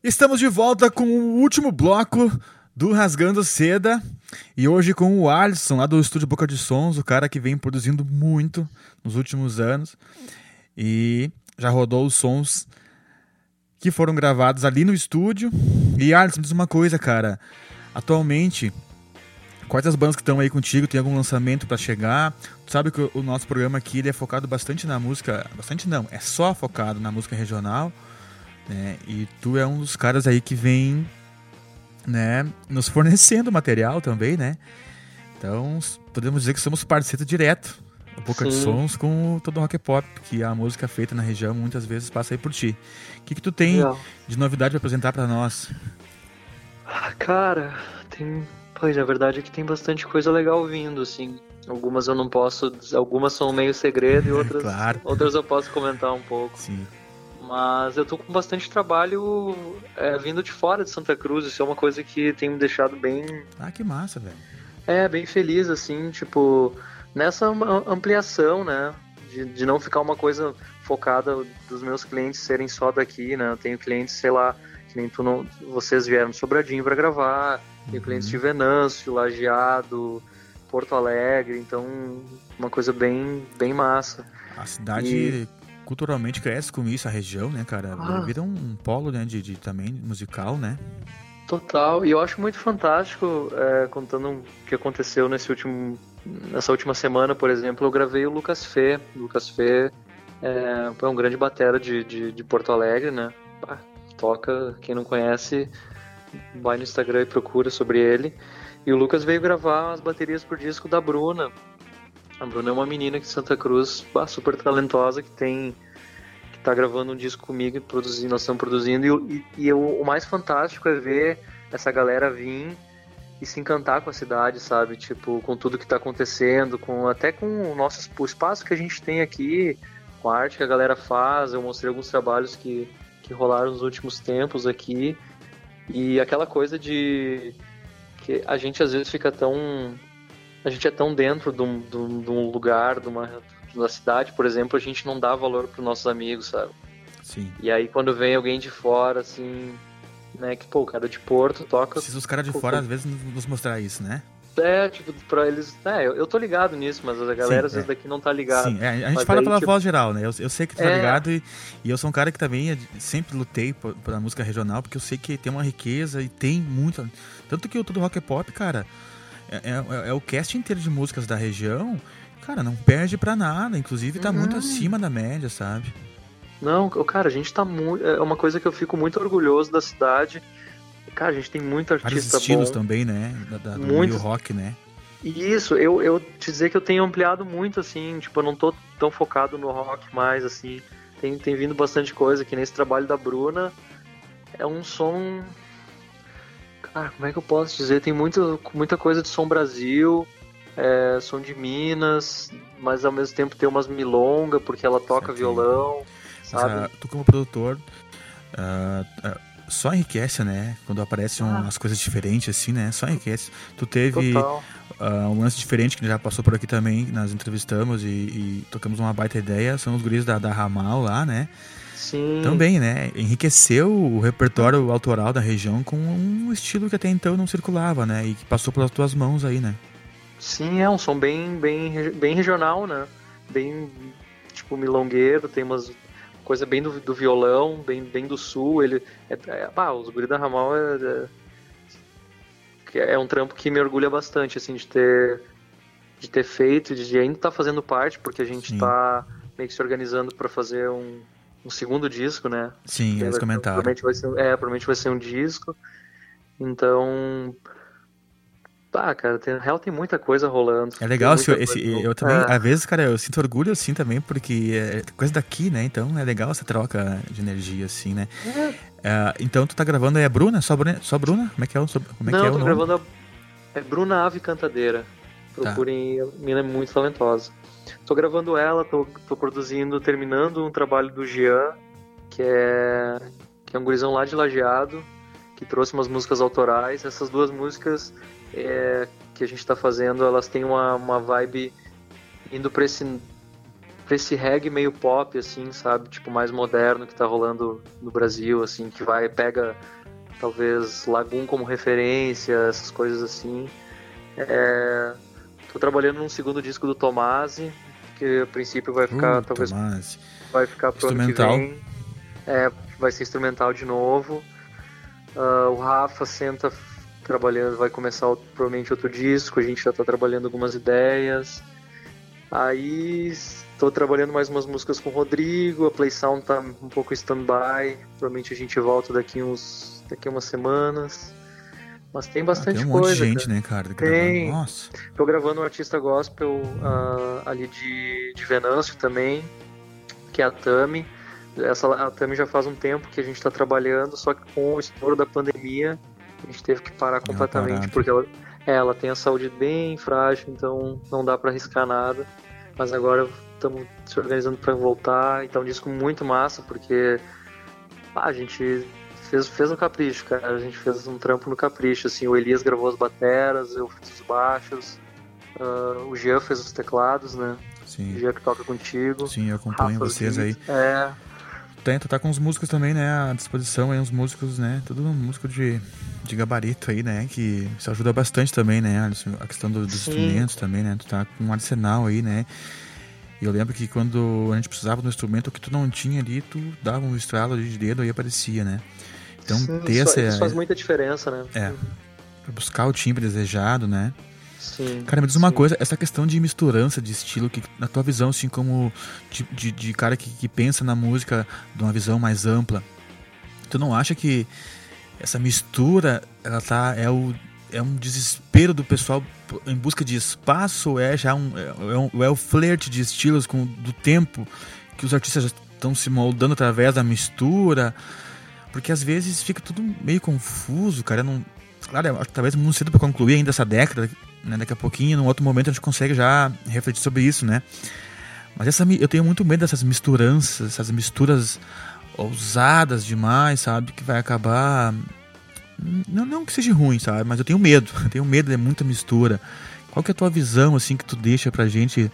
Estamos de volta com o último bloco do Rasgando Seda. E hoje com o Alisson, lá do Estúdio Boca de Sons, o cara que vem produzindo muito nos últimos anos. E já rodou os sons que foram gravados ali no estúdio. E Alisson, diz uma coisa, cara. Atualmente, quais as bandas que estão aí contigo? Tem algum lançamento para chegar? Tu sabe que o nosso programa aqui ele é focado bastante na música. Bastante não, é só focado na música regional. Né? E tu é um dos caras aí que vem né, nos fornecendo material também, né? Então, podemos dizer que somos parceiro direto, o Boca de Sim. Sons com todo o rock pop, que a música feita na região muitas vezes passa aí por ti. O que, que tu tem Legal. de novidade para apresentar para nós? Ah, Cara, tem. Pois, a verdade é que tem bastante coisa legal vindo, assim. Algumas eu não posso. Algumas são meio segredo e outras, Claro. outras eu posso comentar um pouco. Sim. Mas eu tô com bastante trabalho é, vindo de fora de Santa Cruz. Isso é uma coisa que tem me deixado bem. Ah, que massa, velho. É, bem feliz, assim, tipo, nessa am- ampliação, né? De, de não ficar uma coisa focada dos meus clientes serem só daqui, né? Eu tenho clientes, sei lá, que nem tu não, vocês vieram de Sobradinho para gravar, tenho clientes de Venâncio, Lajeado, Porto Alegre, então uma coisa bem, bem massa. A cidade culturalmente cresce com isso, a região, né, cara? Ah. Vira um, um polo, né, de, de também musical, né? Total, e eu acho muito fantástico, é, contando o que aconteceu nesse último, nessa última semana, por exemplo, eu gravei o Lucas Fê. O Lucas Fê é, é um grande batera de, de, de Porto Alegre, né? Toca, quem não conhece, vai no Instagram e procura sobre ele. E o Lucas veio gravar as baterias por disco da Bruna. A Bruna é uma menina aqui de Santa Cruz, super talentosa, que tem que tá gravando um disco comigo e produzindo, nós estamos produzindo. E, e- e o, o mais fantástico é ver essa galera vir e se encantar com a cidade, sabe? Tipo, com tudo que tá acontecendo, com até com o nosso o espaço que a gente tem aqui, com a arte que a galera faz. Eu mostrei alguns trabalhos que, que rolaram nos últimos tempos aqui. E aquela coisa de que a gente às vezes fica tão a gente é tão dentro de um, de um- de um lugar, de uma, de uma cidade, por exemplo, a gente não dá valor para nossos amigos, sabe? Sim. E aí quando vem alguém de fora, assim, né, que pô, o cara de Porto toca. Precisa os caras de fora, às vezes, nos mostrar isso, né? É, tipo, pra eles. É, eu, eu tô ligado nisso, mas a galera Sim, às vezes é. daqui não tá ligada. Sim, é, a gente Mas fala aí, pela tipo, voz geral, né? Eu, eu sei que tu tá É. ligado e, e eu sou um cara que também é- sempre lutei por- pela música regional, porque eu sei que tem uma riqueza e tem muita. Tanto que o Tudo Rock é Pop, cara, é, é- é o cast inteiro de músicas da região, cara, não perde pra nada. Inclusive tá Uhum. muito acima da média, sabe? Não, cara, a gente tá muito. É uma coisa que eu fico muito orgulhoso da cidade. Cara, a gente tem muito Vários artista estilos bom. também, né? Da, da, do Muito. rock, né? E Isso, eu, eu te dizer que eu tenho ampliado muito, assim, tipo, eu não tô tão focado no rock mais, assim. Tem, tem vindo bastante coisa, que nesse trabalho da Bruna é um som. Cara, como é que eu posso dizer? Tem muito, muita coisa de som Brasil, é, som de Minas, mas ao mesmo tempo tem umas milonga, porque ela toca Certinho. violão, Mas, sabe? ah, tu como produtor, ah, ah, só enriquece, né? Quando aparecem Ah. umas coisas diferentes assim, né? Só enriquece. Tu teve ah, um lance diferente que já passou por aqui também, nós entrevistamos e, e tocamos uma baita ideia, são os guris da, da Ramal lá, né? Sim. Também, né? Enriqueceu o repertório autoral da região com um estilo que até então não circulava, né? E que passou pelas tuas mãos aí, né? Sim, é um som bem, bem, bem regional, né? Bem, tipo, milongueiro, tem umas coisa bem do, do violão, bem, bem do sul. Ele, é, é, ah, os Guri da Ramal é, é, é um trampo que me orgulha bastante, assim, de ter, de ter feito, de ainda estar fazendo parte, porque a gente Sim. tá meio que se organizando para fazer um, um segundo disco, né? Sim, eles vai- comentaram. Provavelmente vai ser, é, provavelmente vai ser um disco. Então. Tá, cara, tem, na real tem muita coisa rolando. É legal, Tem muita esse, eu também, É, às vezes, cara, eu sinto orgulho assim também, porque é coisa daqui, né? Então é legal essa troca de energia, assim, né? Ah, então tu tá gravando aí a Bruna? Só Bruna? Só Bruna? Como é que é o, como é Não, que é o tô gravando a. É Bruna Ave Cantadeira. Procurem, a menina é muito talentosa. Tô gravando ela, tô, tô produzindo, terminando um trabalho do Jean, que é, que é um gurizão lá de Lajeado, que trouxe umas músicas autorais. Essas duas músicas é, que a gente tá fazendo, elas têm uma, uma vibe indo pra esse pra esse reggae meio pop, assim, sabe? Tipo, mais moderno que tá rolando no Brasil, assim, que vai, pega talvez Lagoon como referência, essas coisas assim. É, tô trabalhando num segundo disco do Tomasi, que a princípio vai ficar, Uh, talvez vai ficar pro ano que Instrumental. vem. É, vai ser instrumental de novo. Ah, o Rafa senta trabalhando, vai começar o- provavelmente outro disco, a gente já tá trabalhando algumas ideias. Aí estou trabalhando mais umas músicas com o Rodrigo, a Play Sound tá um pouco stand-by, provavelmente a gente volta daqui uns daqui umas semanas. Mas tem Ah, bastante tem um coisa. de gente, cara. né, cara? Tem. Nossa. Tô gravando um artista gospel ah, ali de, de Venâncio também, que é a Tami. Essa, a Tami já faz um tempo que a gente tá trabalhando, só que com o estouro da pandemia, a gente teve que parar completamente, porque ela, é, ela tem a saúde bem frágil, então não dá pra arriscar nada. Mas agora estamos se organizando pra voltar, então é um disco muito massa, porque ah, a gente fez, fez um capricho, cara. A gente fez um trampo no capricho, assim. O Elias gravou as bateras, eu fiz os baixos, ah, o Jean fez os teclados, né? O Sim. Jean que toca contigo. Sim, eu acompanho Rafa vocês aí. É, Tem, tu tá com os músicos também, né, à disposição aí, uns músicos, né, tudo músico de, de gabarito aí, né, que isso ajuda bastante também, né, Alisson, a questão do- dos Sim. instrumentos também, né, tu tá com um arsenal aí, né, e eu lembro que quando a gente precisava do instrumento, o que tu não tinha ali, tu dava um estralo ali de dedo e aparecia, né. Então, sim, ter isso, essa... isso faz muita diferença, né? É, pra buscar o timbre desejado, né. Sim. Cara, me diz uma sim. coisa, essa questão de misturança de estilo, que na tua visão, assim, como de, de, de cara que, que pensa na música de uma visão mais ampla, tu não acha que essa mistura, ela tá, é, o, é um desespero do pessoal em busca de espaço, ou é já um, é, um, ou é o flerte de estilos com, do tempo que os artistas já estão se moldando através da mistura? Porque às vezes fica tudo meio confuso, cara. Eu não, claro, acho que talvez muito cedo para concluir ainda essa década, né? Daqui a pouquinho, num outro momento, a gente consegue já refletir sobre isso, né? Mas essa, eu tenho muito medo dessas misturanças, essas misturas ousadas demais, sabe? Que vai acabar. Não, não que seja ruim, sabe? Mas eu tenho medo. Eu tenho medo de muita mistura. Qual que é a tua visão, assim, que tu deixa pra gente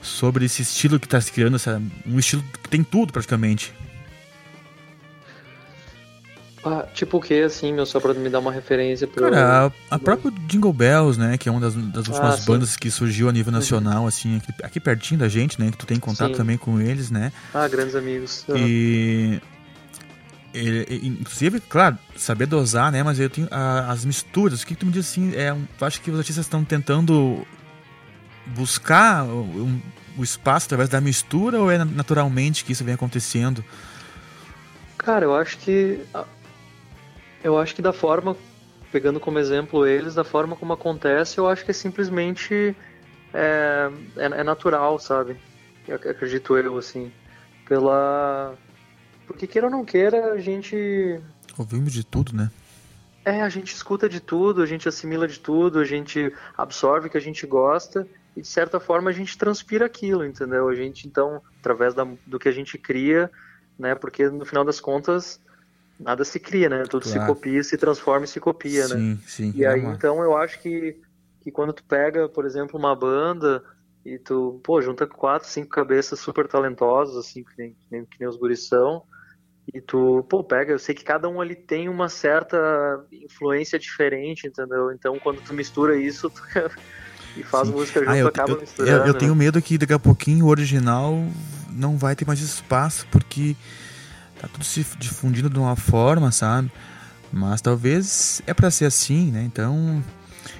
sobre esse estilo que tá se criando, essa, um estilo que tem tudo praticamente? Ah, tipo o que, assim, meu, só pra me dar uma referência pro. Cara, a, a própria Jingle Bells, né? Que é uma das, das últimas Ah, bandas que surgiu a nível nacional, assim, aqui, aqui pertinho da gente, né? Que tu tem contato Sim. também com eles, né? Ah, grandes amigos. E. e- e- inclusive, claro, saber dosar, né? Mas eu tenho a- as misturas. O que, que tu me diz assim? É, um, tu acha que os artistas estão tentando buscar o, um- o espaço através da mistura ou é naturalmente que isso vem acontecendo? Cara, eu acho que. Eu acho que da forma, pegando como exemplo eles, da forma como acontece, eu acho que é simplesmente. É, é, é natural, sabe? Eu ac- acredito eu, assim. Pela. Porque queira ou não queira, a gente. Ouvimos de tudo, né? É, a gente escuta de tudo, a gente assimila de tudo, a gente absorve o que a gente gosta e de certa forma a gente transpira aquilo, entendeu? A gente então, através da, do que a gente cria, né? Porque no final das contas nada se cria, né? Tudo se Claro. copia, se transforma e se copia, né? sim, sim. E é aí, uma- então, eu acho que, que quando tu pega, por exemplo, uma banda e tu, pô, junta quatro, cinco cabeças super talentosas, assim, que nem, que nem, que nem os guris são, e tu, pô, pega, eu sei que cada um ali tem uma certa influência diferente, entendeu? Então, quando tu mistura isso tu- e faz Sim. música junto, Ah, eu, acaba eu- misturando. eu- eu né? tenho medo que daqui a pouquinho o original não vai ter mais espaço, porque tá tudo se difundindo de uma forma, sabe? Mas talvez é pra ser assim, né? Então.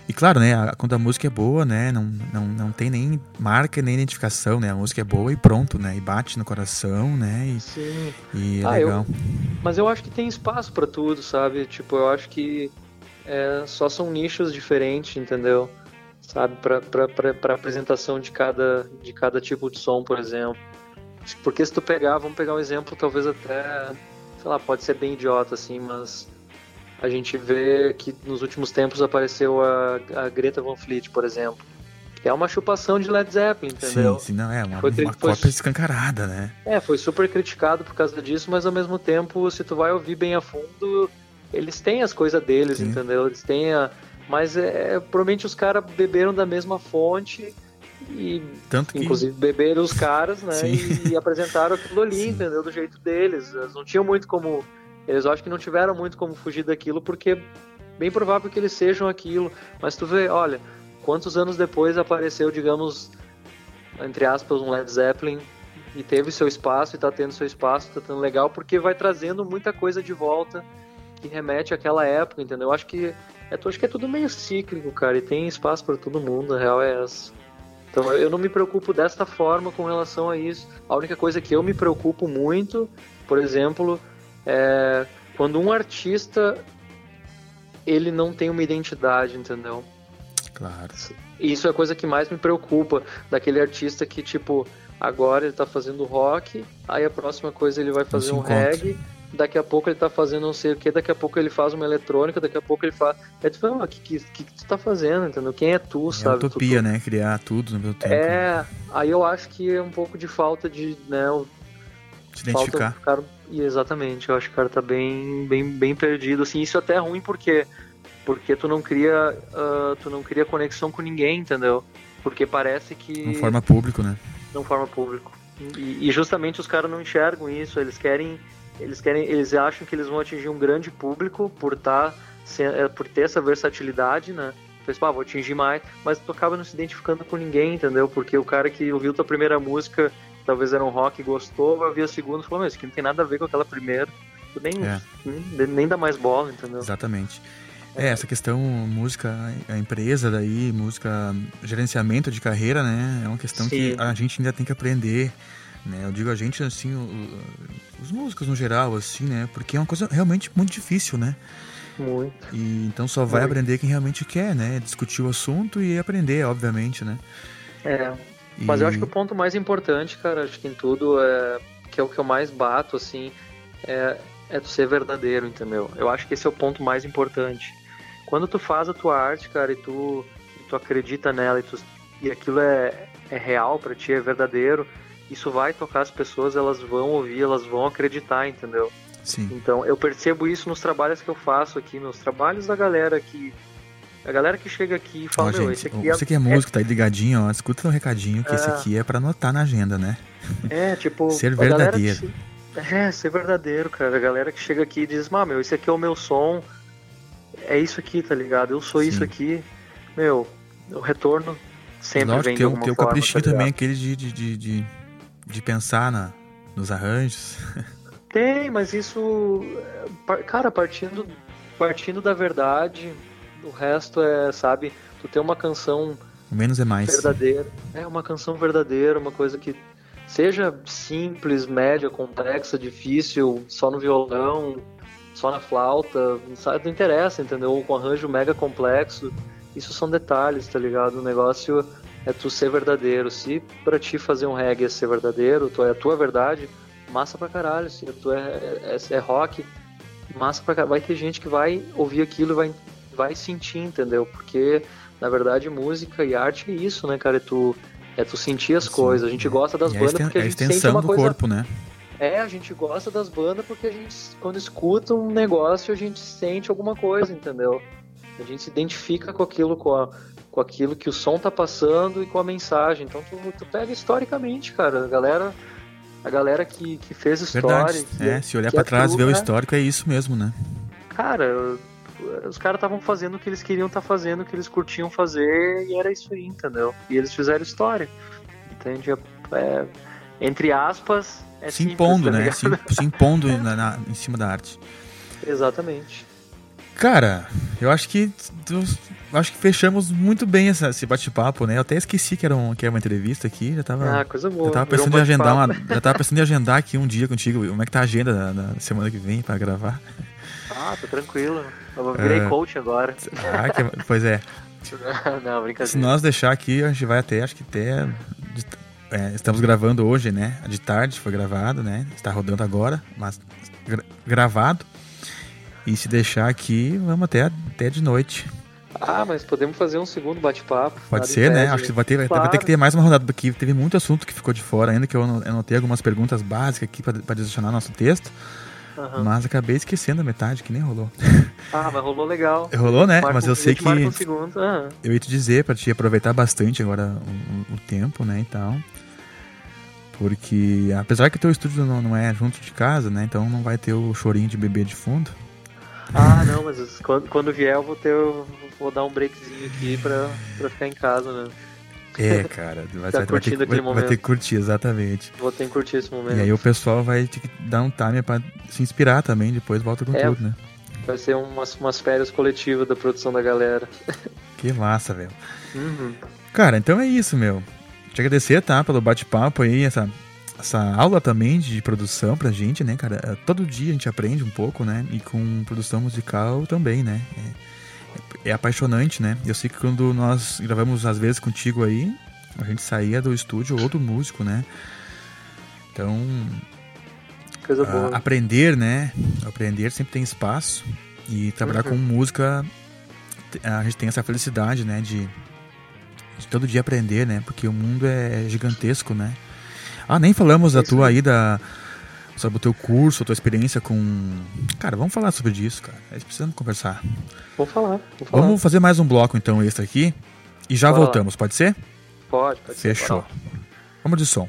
E claro, né? a- Quando a música é boa, né? Não, não, não tem nem marca nem identificação, né? A música é boa e pronto, né? E bate no coração, né? Sim. E, e é Ah, eu- legal. Mas eu acho que tem espaço pra tudo, sabe? Tipo, eu acho que é, só são nichos diferentes, entendeu? Sabe? Pra apresentação de cada, de cada tipo de som, por exemplo. Porque se tu pegar, vamos pegar um exemplo, talvez até, sei lá, pode ser bem idiota, assim, mas a gente vê que nos últimos tempos apareceu a, a Greta Van Fleet, por exemplo. Que é uma chupação de Led Zeppelin, entendeu? Sim, sim, não, é uma, Foi- uma foi- cópia escancarada, né? É, foi super criticado por causa disso, mas ao mesmo tempo, se tu vai ouvir bem a fundo, eles têm as coisas deles, Sim. entendeu? Eles têm a. Mas é, provavelmente os caras beberam da mesma fonte e Tanto que. inclusive beberam os caras, né? E, e apresentaram aquilo ali, Sim. entendeu? Do jeito deles. Eles não tinham muito como. Eles acho que não tiveram muito como fugir daquilo, porque bem provável que eles sejam aquilo. Mas tu vê, olha, quantos anos depois apareceu, digamos, entre aspas, um Led Zeppelin e teve seu espaço e tá tendo seu espaço, tá tendo legal, porque vai trazendo muita coisa de volta que remete àquela época, entendeu? Eu acho que é, acho que é tudo meio cíclico, cara, e tem espaço para todo mundo, a real é essa. Então eu não me preocupo desta forma com relação a isso. A única coisa que eu me preocupo muito, por exemplo, é quando um artista ele não tem uma identidade, entendeu? Claro. Isso é a coisa que mais me preocupa daquele artista que, tipo, agora ele tá fazendo rock, aí a próxima coisa ele vai fazer um encontra. reggae, daqui a pouco ele tá fazendo não sei o que, daqui a pouco ele faz uma eletrônica, daqui a pouco ele faz. Aí tu fala, o que, que, que, que tu tá fazendo, entendeu? Quem é tu, É sabe? Tu- utopia, né? Criar tudo no meu tempo. É, aí eu acho que é um pouco de falta de, né, o- Se identificar. Falta, cara, e exatamente, eu acho que o cara tá bem, bem, bem perdido, assim, isso até é ruim porque porque tu não cria ah, tu não cria conexão com ninguém, entendeu? Porque parece que Não forma público, né? não forma público. E, e justamente os caras não enxergam isso, eles querem eles querem eles acham que eles vão atingir um grande público por tá é, por ter essa versatilidade, né? Pensa, ah, vou atingir mais, mas tu acaba não se identificando com ninguém, entendeu? Porque o cara que ouviu tua primeira música, talvez era um rock e gostou, vai ouvir a segunda e falou, mas isso aqui não tem nada a ver com aquela primeira. Tu nem, É. nem, nem dá mais bola, entendeu? Exatamente. É, essa questão música, a empresa daí, música, gerenciamento de carreira, né? É uma questão que Sim. a gente ainda tem que aprender, né? Eu digo a gente, assim, o- os músicos no geral, assim, né? Porque é uma coisa realmente muito difícil, né? Muito. E então só vai Muito. aprender quem realmente quer, né? Discutir o assunto e aprender, obviamente, né? É. E- Mas eu acho que o ponto mais importante, cara, acho que em tudo é que é o que eu mais bato, assim, é, é tu ser verdadeiro, entendeu? Eu acho que esse é o ponto mais importante. Quando tu faz a tua arte, cara, e tu, e tu acredita nela e, tu, e aquilo é, é real pra ti, é verdadeiro, isso vai tocar as pessoas, elas vão ouvir, elas vão acreditar, entendeu? Sim. Então, eu percebo isso nos trabalhos que eu faço aqui, nos trabalhos da galera que. A galera que chega aqui e fala, Ó, gente, esse aqui você que é músico, tá aí ligadinho, ó, escuta um recadinho que esse É. aqui é pra anotar na agenda, né? É, tipo. Ser que verdadeiro. che- É, ser verdadeiro, cara. A galera que chega aqui e diz, ah, meu, esse aqui é o meu som. É isso aqui, tá ligado? Eu sou isso Sim. aqui. Meu, o retorno sempre Lógico, vem de tem, o- alguma tem o forma, caprichinho tá também, aquele de, de, de, de, de pensar na, nos arranjos. Tem, mas isso. Cara, partindo, partindo da verdade, o resto é, sabe, tu ter uma canção menos é mais. verdadeira. É uma canção verdadeira, uma coisa que seja simples, média, complexa, difícil, só no violão, só na flauta, sabe? Não interessa, entendeu? Ou com arranjo mega complexo. Isso são detalhes, tá ligado? O negócio é tu ser verdadeiro. Se pra ti fazer um reggae é ser verdadeiro, tu é a tua verdade, massa pra caralho. Se tu é, é, é rock, massa pra caralho. Vai ter gente que vai ouvir aquilo e vai, vai sentir, entendeu? Porque, na verdade, música e arte é isso, né, cara? É tu, é tu sentir as Sim. coisas. A gente gosta das E a bandas exten- porque a a gente sente uma coisa... corpo, né? É, a gente gosta das bandas porque a gente, quando escuta um negócio, a gente sente alguma coisa, entendeu? A gente se identifica com aquilo, com, a- com aquilo que o som tá passando e com a mensagem. Então tu, tu pega historicamente, cara. A galera, a galera que, que fez história. Verdade. que- É, se olhar que pra trás e ver o né? histórico, é isso mesmo, né? Cara, os caras estavam fazendo o que eles queriam estar fazendo, o que eles curtiam fazer, e era isso aí, entendeu? E eles fizeram história. Entende? É, entre aspas, é se simples, impondo, tá né? ligado? Se, se impondo na- na- em cima da arte. Exatamente. Cara, eu acho que acho que fechamos muito bem essa- esse bate-papo, né? Eu até esqueci que era, um, que era uma entrevista aqui, já tava, Ah, coisa boa. já tava pensando um em agendar uma, já tava pensando em agendar aqui um dia contigo. Como é que tá a agenda da, da semana que vem pra gravar? Ah, tá tranquilo. Eu virei É. coach agora. Ah, que- pois é. Não, brincadeira. Se nós deixar aqui, a gente vai até, acho que até. é, estamos gravando hoje, né? De tarde foi gravado, né? Está rodando agora, mas gra- gravado. E se deixar aqui, vamos até, até de noite. Ah, mas podemos fazer um segundo bate-papo. Pode ser, né? Acho que vai ter, ter- vai ter Claro. que ter mais uma rodada, porque teve muito assunto que ficou de fora ainda, que eu anotei algumas perguntas básicas aqui para adicionar nosso texto. Aham. Mas acabei esquecendo a metade, que nem rolou. Ah, mas rolou legal. Rolou, né? Marca Mas eu sei que- um segundo. Ah, Eu ia te dizer pra te aproveitar bastante agora o, o- tempo, né, e tal. Porque, apesar que o teu estúdio não, não é junto de casa, né, então não vai ter o chorinho de bebê de fundo. Ah, não, mas quando, quando vier eu vou ter. eu vou dar um breakzinho aqui pra, pra ficar em casa, né? É, cara, vai, Tá vai, ter, vai- vai ter que curtir, exatamente. Vou ter que curtir esse momento. E aí o pessoal vai ter que dar um time pra se inspirar também, depois volta com É. tudo, né? Vai ser umas, umas férias coletivas da produção da galera. Que massa, velho. Uhum. Cara, então é isso, meu. Te agradecer, tá, pelo bate-papo aí, essa, essa aula também de produção pra gente, né, cara? É, Todo dia a gente aprende um pouco, né? E com produção musical também, né? É, é apaixonante, né? Eu sei que quando nós gravamos às vezes contigo aí, a gente saía do estúdio ou do músico, né? Então, Coisa ah, boa. aprender, né? Aprender sempre tem espaço. E trabalhar Uhum. com música, a gente tem essa felicidade, né? De, de todo dia aprender, né? Porque o mundo é gigantesco, né? Ah, nem falamos da tua aí. aí, da, sobre o teu curso, a tua experiência com... Cara, vamos falar sobre isso, cara. A gente precisa conversar. Vou falar, vou falar. Vamos fazer mais um bloco, então, extra aqui. E já Bora lá. voltamos, pode ser? Pode, pode ser, Fechou. bora Vamos de som.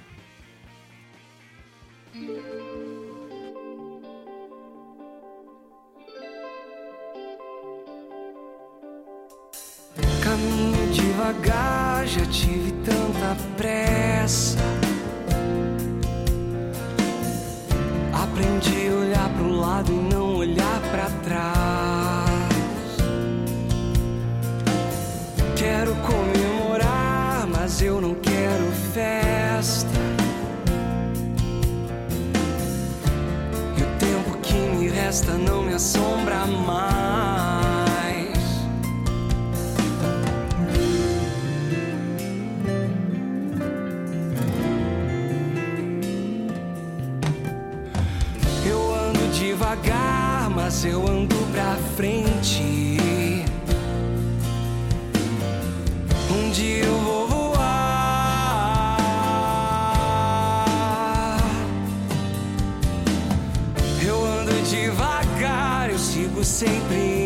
Caminho devagar, já tive tanta pressa. Aprendi a olhar pro lado e não olhar pra trás. Quero comemorar, mas eu não quero festa. E o tempo que me resta não me assombra mais. Devagar, mas eu ando pra frente. Um dia eu vou voar. Eu ando devagar, eu sigo sempre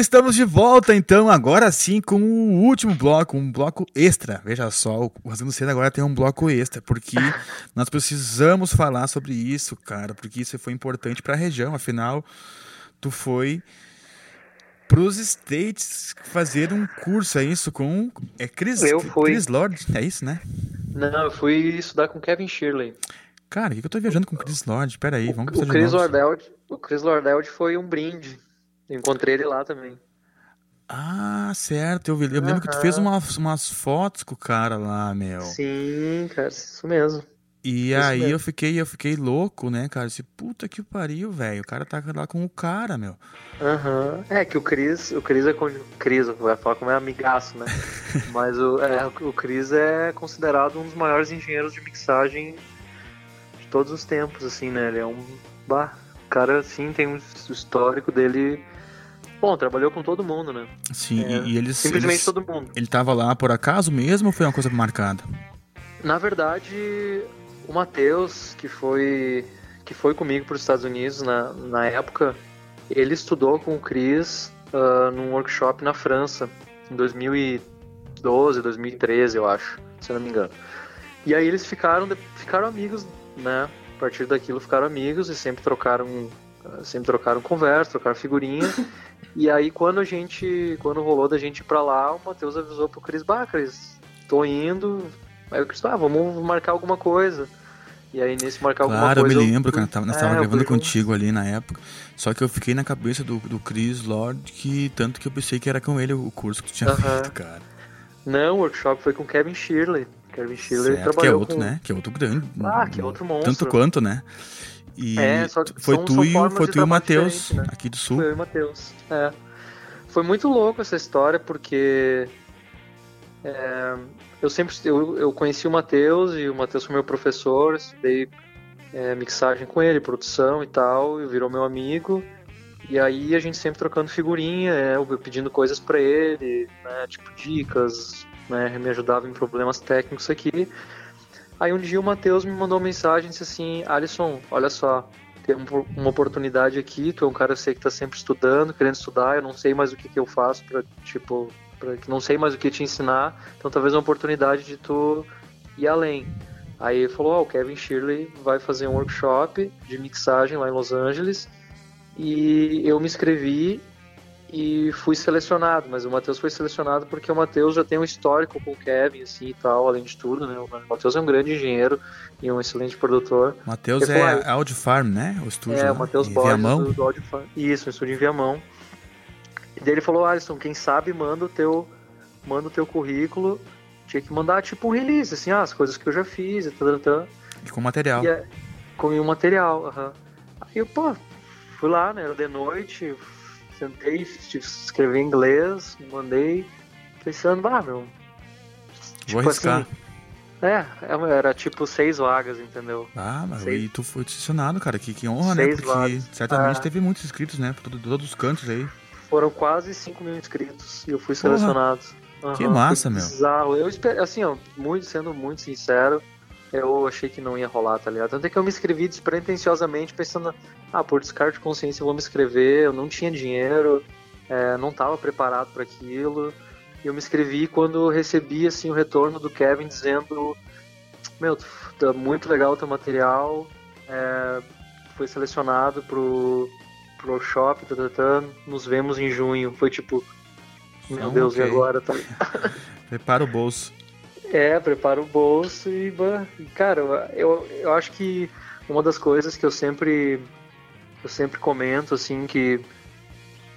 estamos de volta, então, agora sim, com o último bloco, um bloco extra. Veja só, o Rasgando Cedo agora tem um bloco extra, porque nós precisamos falar sobre isso, cara, porque isso foi importante para a região. Afinal, tu foi pros States fazer um curso, é isso? Com. É Chris, Eu fui. Chris Lord, é isso, né? Não, eu fui estudar com Kevin Shirley. Cara, o que que eu tô viajando com Chris Lord? Pera aí, vamos O de Chris. Lordeld, o Chris Lordeld foi um brinde. Encontrei ele lá também. Ah, certo. Eu, vi- eu lembro que tu fez umas, umas fotos com o cara lá, meu. Sim, cara, isso mesmo. E Isso aí mesmo. eu fiquei, eu fiquei louco, né, cara? Disse, puta que pariu, velho. O cara tá lá com o cara, meu. Aham. É que o Chris, o Chris é con- Chris, vai falar como é amigaço, né? Mas o, é, o Chris é considerado um dos maiores engenheiros de mixagem de todos os tempos, assim, né? Ele é um bah, o cara assim tem um histórico dele. Bom, trabalhou com todo mundo, né? Sim, É, e, eles. simplesmente eles- todo mundo. Ele tava lá por acaso mesmo ou foi uma coisa marcada? Na verdade, o Matheus, que foi que foi comigo para os Estados Unidos na, na época, ele estudou com o Chris ah, num workshop na França, em 2012, 2013, eu acho, se eu não me engano. E aí eles ficaram, ficaram amigos, né? A partir daquilo ficaram amigos e sempre trocaram, sempre trocaram conversa, trocaram figurinha. E aí quando a gente, quando rolou da gente ir pra lá, o Matheus avisou pro Chris, bah, Chris, tô indo. Aí o Chris, ah, vamos marcar alguma coisa. E aí nesse marcar alguma Claro, eu coisa. me lembro, cara. Tava, nós É, tava eu gravando contigo ali na época. Só que eu fiquei na cabeça do, do Chris Lord, que tanto que eu pensei que era com ele o curso que tu tinha Aham. feito, cara. Não, o workshop foi com Kevin Shirley. Kevin Shirley Certo, que é trabalhou outro, com... né? Que é outro grande. Ah, que é outro monstro. Tanto quanto, né? E É, só que foi são- tu são e foi tu e o Matheus, né? aqui do sul. Foi eu e o Matheus. É. Foi muito louco essa história, porque é, eu sempre eu, eu conheci o Matheus e o Matheus foi meu professor, estudei é, mixagem com ele, produção e tal, e virou meu amigo. E aí a gente sempre trocando figurinha, é, eu pedindo coisas pra ele, né, tipo dicas, né, me ajudava em problemas técnicos aqui. Aí um dia o Matheus me mandou uma mensagem e disse assim, Alisson, olha só, tem um- uma oportunidade aqui, tu é um cara eu sei que tá sempre estudando, querendo estudar, eu não sei mais o que, que eu faço pra, tipo, pra, não sei mais o que te ensinar, então talvez uma oportunidade de tu ir além. Aí ele falou, ó, o Kevin Shirley vai fazer um workshop de mixagem lá em Los Angeles, e eu me inscrevi e fui selecionado, mas o Matheus foi selecionado porque o Matheus já tem um histórico com o Kevin, assim, e tal, além de tudo, né, o Matheus é um grande engenheiro e um excelente produtor. Matheus é Audi Farm, né? O estúdio é, lá, o Matheus em Borges Viamão. do, do Audiofan. Isso, um estúdio em Viamão. E daí ele falou, Alisson, quem sabe manda o teu, manda o teu currículo. Tinha que mandar tipo um release, assim, ah, as coisas que eu já fiz e tal, tal. E com material. E é, com o material, aham. Aí eu, pô, fui lá, né, era de noite, sentei, escrevi em inglês, mandei, pensando, ah, meu... Vou tipo arriscar. assim, é, era tipo seis vagas, entendeu? Ah, mas Seis- e tu foi selecionado, cara. Que, que honra, né? Seis Porque vagas. certamente Ah. teve muitos inscritos, né? Por todo- todos os cantos aí. Foram quase 5 mil inscritos e eu fui Porra. selecionado. Que Aham, massa, meu. Bizarro. Eu espero, assim, ó, muito, sendo muito sincero, eu achei que não ia rolar, tá ligado? Tanto é que eu me inscrevi despretensiosamente, pensando, ah, por descarte de consciência eu vou me inscrever, eu não tinha dinheiro, é, não estava preparado para aquilo. Eu me inscrevi quando recebi assim o retorno do Kevin dizendo: Meu, tá muito legal o teu material, é, foi selecionado pro, pro workshop, tá, tá, tá, nos vemos em junho. Foi tipo, meu Então, Deus, ok. e agora? Tá... Prepara o bolso. É, prepara o bolso e, cara, eu, eu acho que uma das coisas que eu sempre eu sempre comento assim que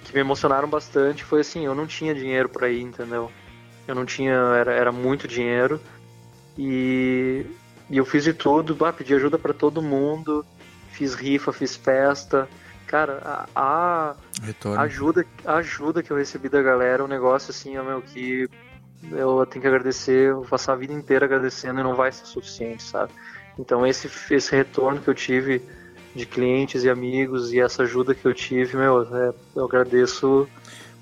que me emocionaram bastante foi assim, eu não tinha dinheiro pra ir, entendeu? Eu não tinha, era, era muito dinheiro e, e eu fiz de tudo, bah, pedi ajuda pra todo mundo, fiz rifa, fiz festa. Cara, a, a ajuda, a ajuda que eu recebi da galera é um negócio assim, ó, meu, que eu tenho que agradecer, vou passar a vida inteira agradecendo e não vai ser suficiente, sabe? Então esse, esse retorno que eu tive de clientes e amigos e essa ajuda que eu tive, meu, é, eu agradeço.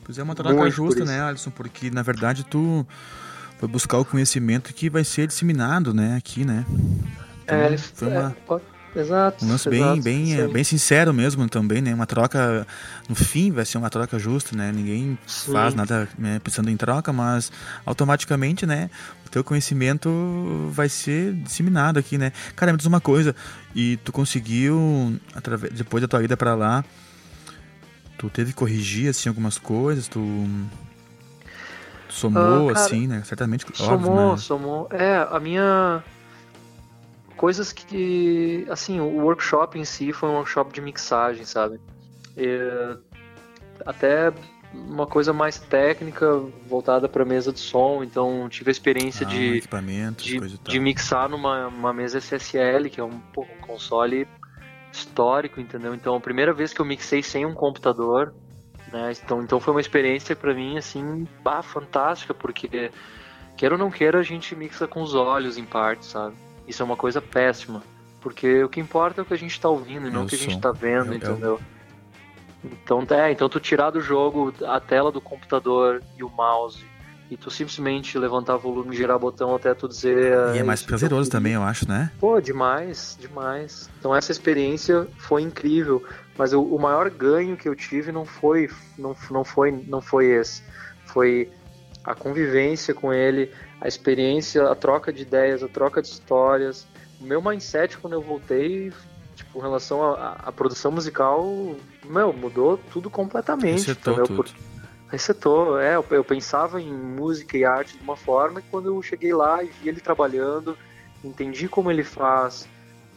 Pois é uma troca justa, né, Alisson? Porque na verdade tu foi buscar o conhecimento que vai ser disseminado, né, aqui, né? Então, é, foi é, uma, pode- exato. um lance bem, bem, é, bem sincero mesmo também, né? Uma troca, no fim vai ser uma troca justa, né? Ninguém Sim. faz nada né, pensando em troca, mas automaticamente, né? O teu conhecimento vai ser disseminado aqui, né? Cara, me diz uma coisa, e tu conseguiu, através, depois da tua ida pra lá, tu teve que corrigir, assim, algumas coisas, tu... tu somou, Ah, cara, assim, né? Certamente, Somou, óbvio, né? somou. É, a minha. Coisas que. Assim, o workshop em si foi um workshop de mixagem, sabe? É, Até uma coisa mais técnica, voltada para mesa de som, então tive a experiência Ah, de, equipamentos, de, e de mixar numa uma mesa SSL, que é um, pô, um console histórico, entendeu? Então, a primeira vez que eu mixei sem um computador, né? Então, então foi uma experiência pra mim assim, bah, fantástica, porque queira ou não queira, a gente mixa com os olhos em parte, sabe? Isso é uma coisa péssima, porque o que importa é o que a gente tá ouvindo e não É o que a gente tá vendo, É é entendeu? Então, é, então tu tirar do jogo a tela do computador e o mouse e tu simplesmente levantar volume, girar botão até tu dizer E é mais isso que eu prazeroso queria. também, eu acho, né? Pô, demais, demais. Então essa experiência foi incrível, mas o, o maior ganho que eu tive não foi, não, não foi, não foi esse. Foi a convivência com ele, a experiência, a troca de ideias, a troca de histórias. O meu mindset quando eu voltei, tipo, em relação à produção musical, meu, mudou tudo completamente, Resetou entendeu? tudo. Resetou, é, eu, eu pensava em música e arte de uma forma e quando eu cheguei lá e vi ele trabalhando, entendi como ele faz,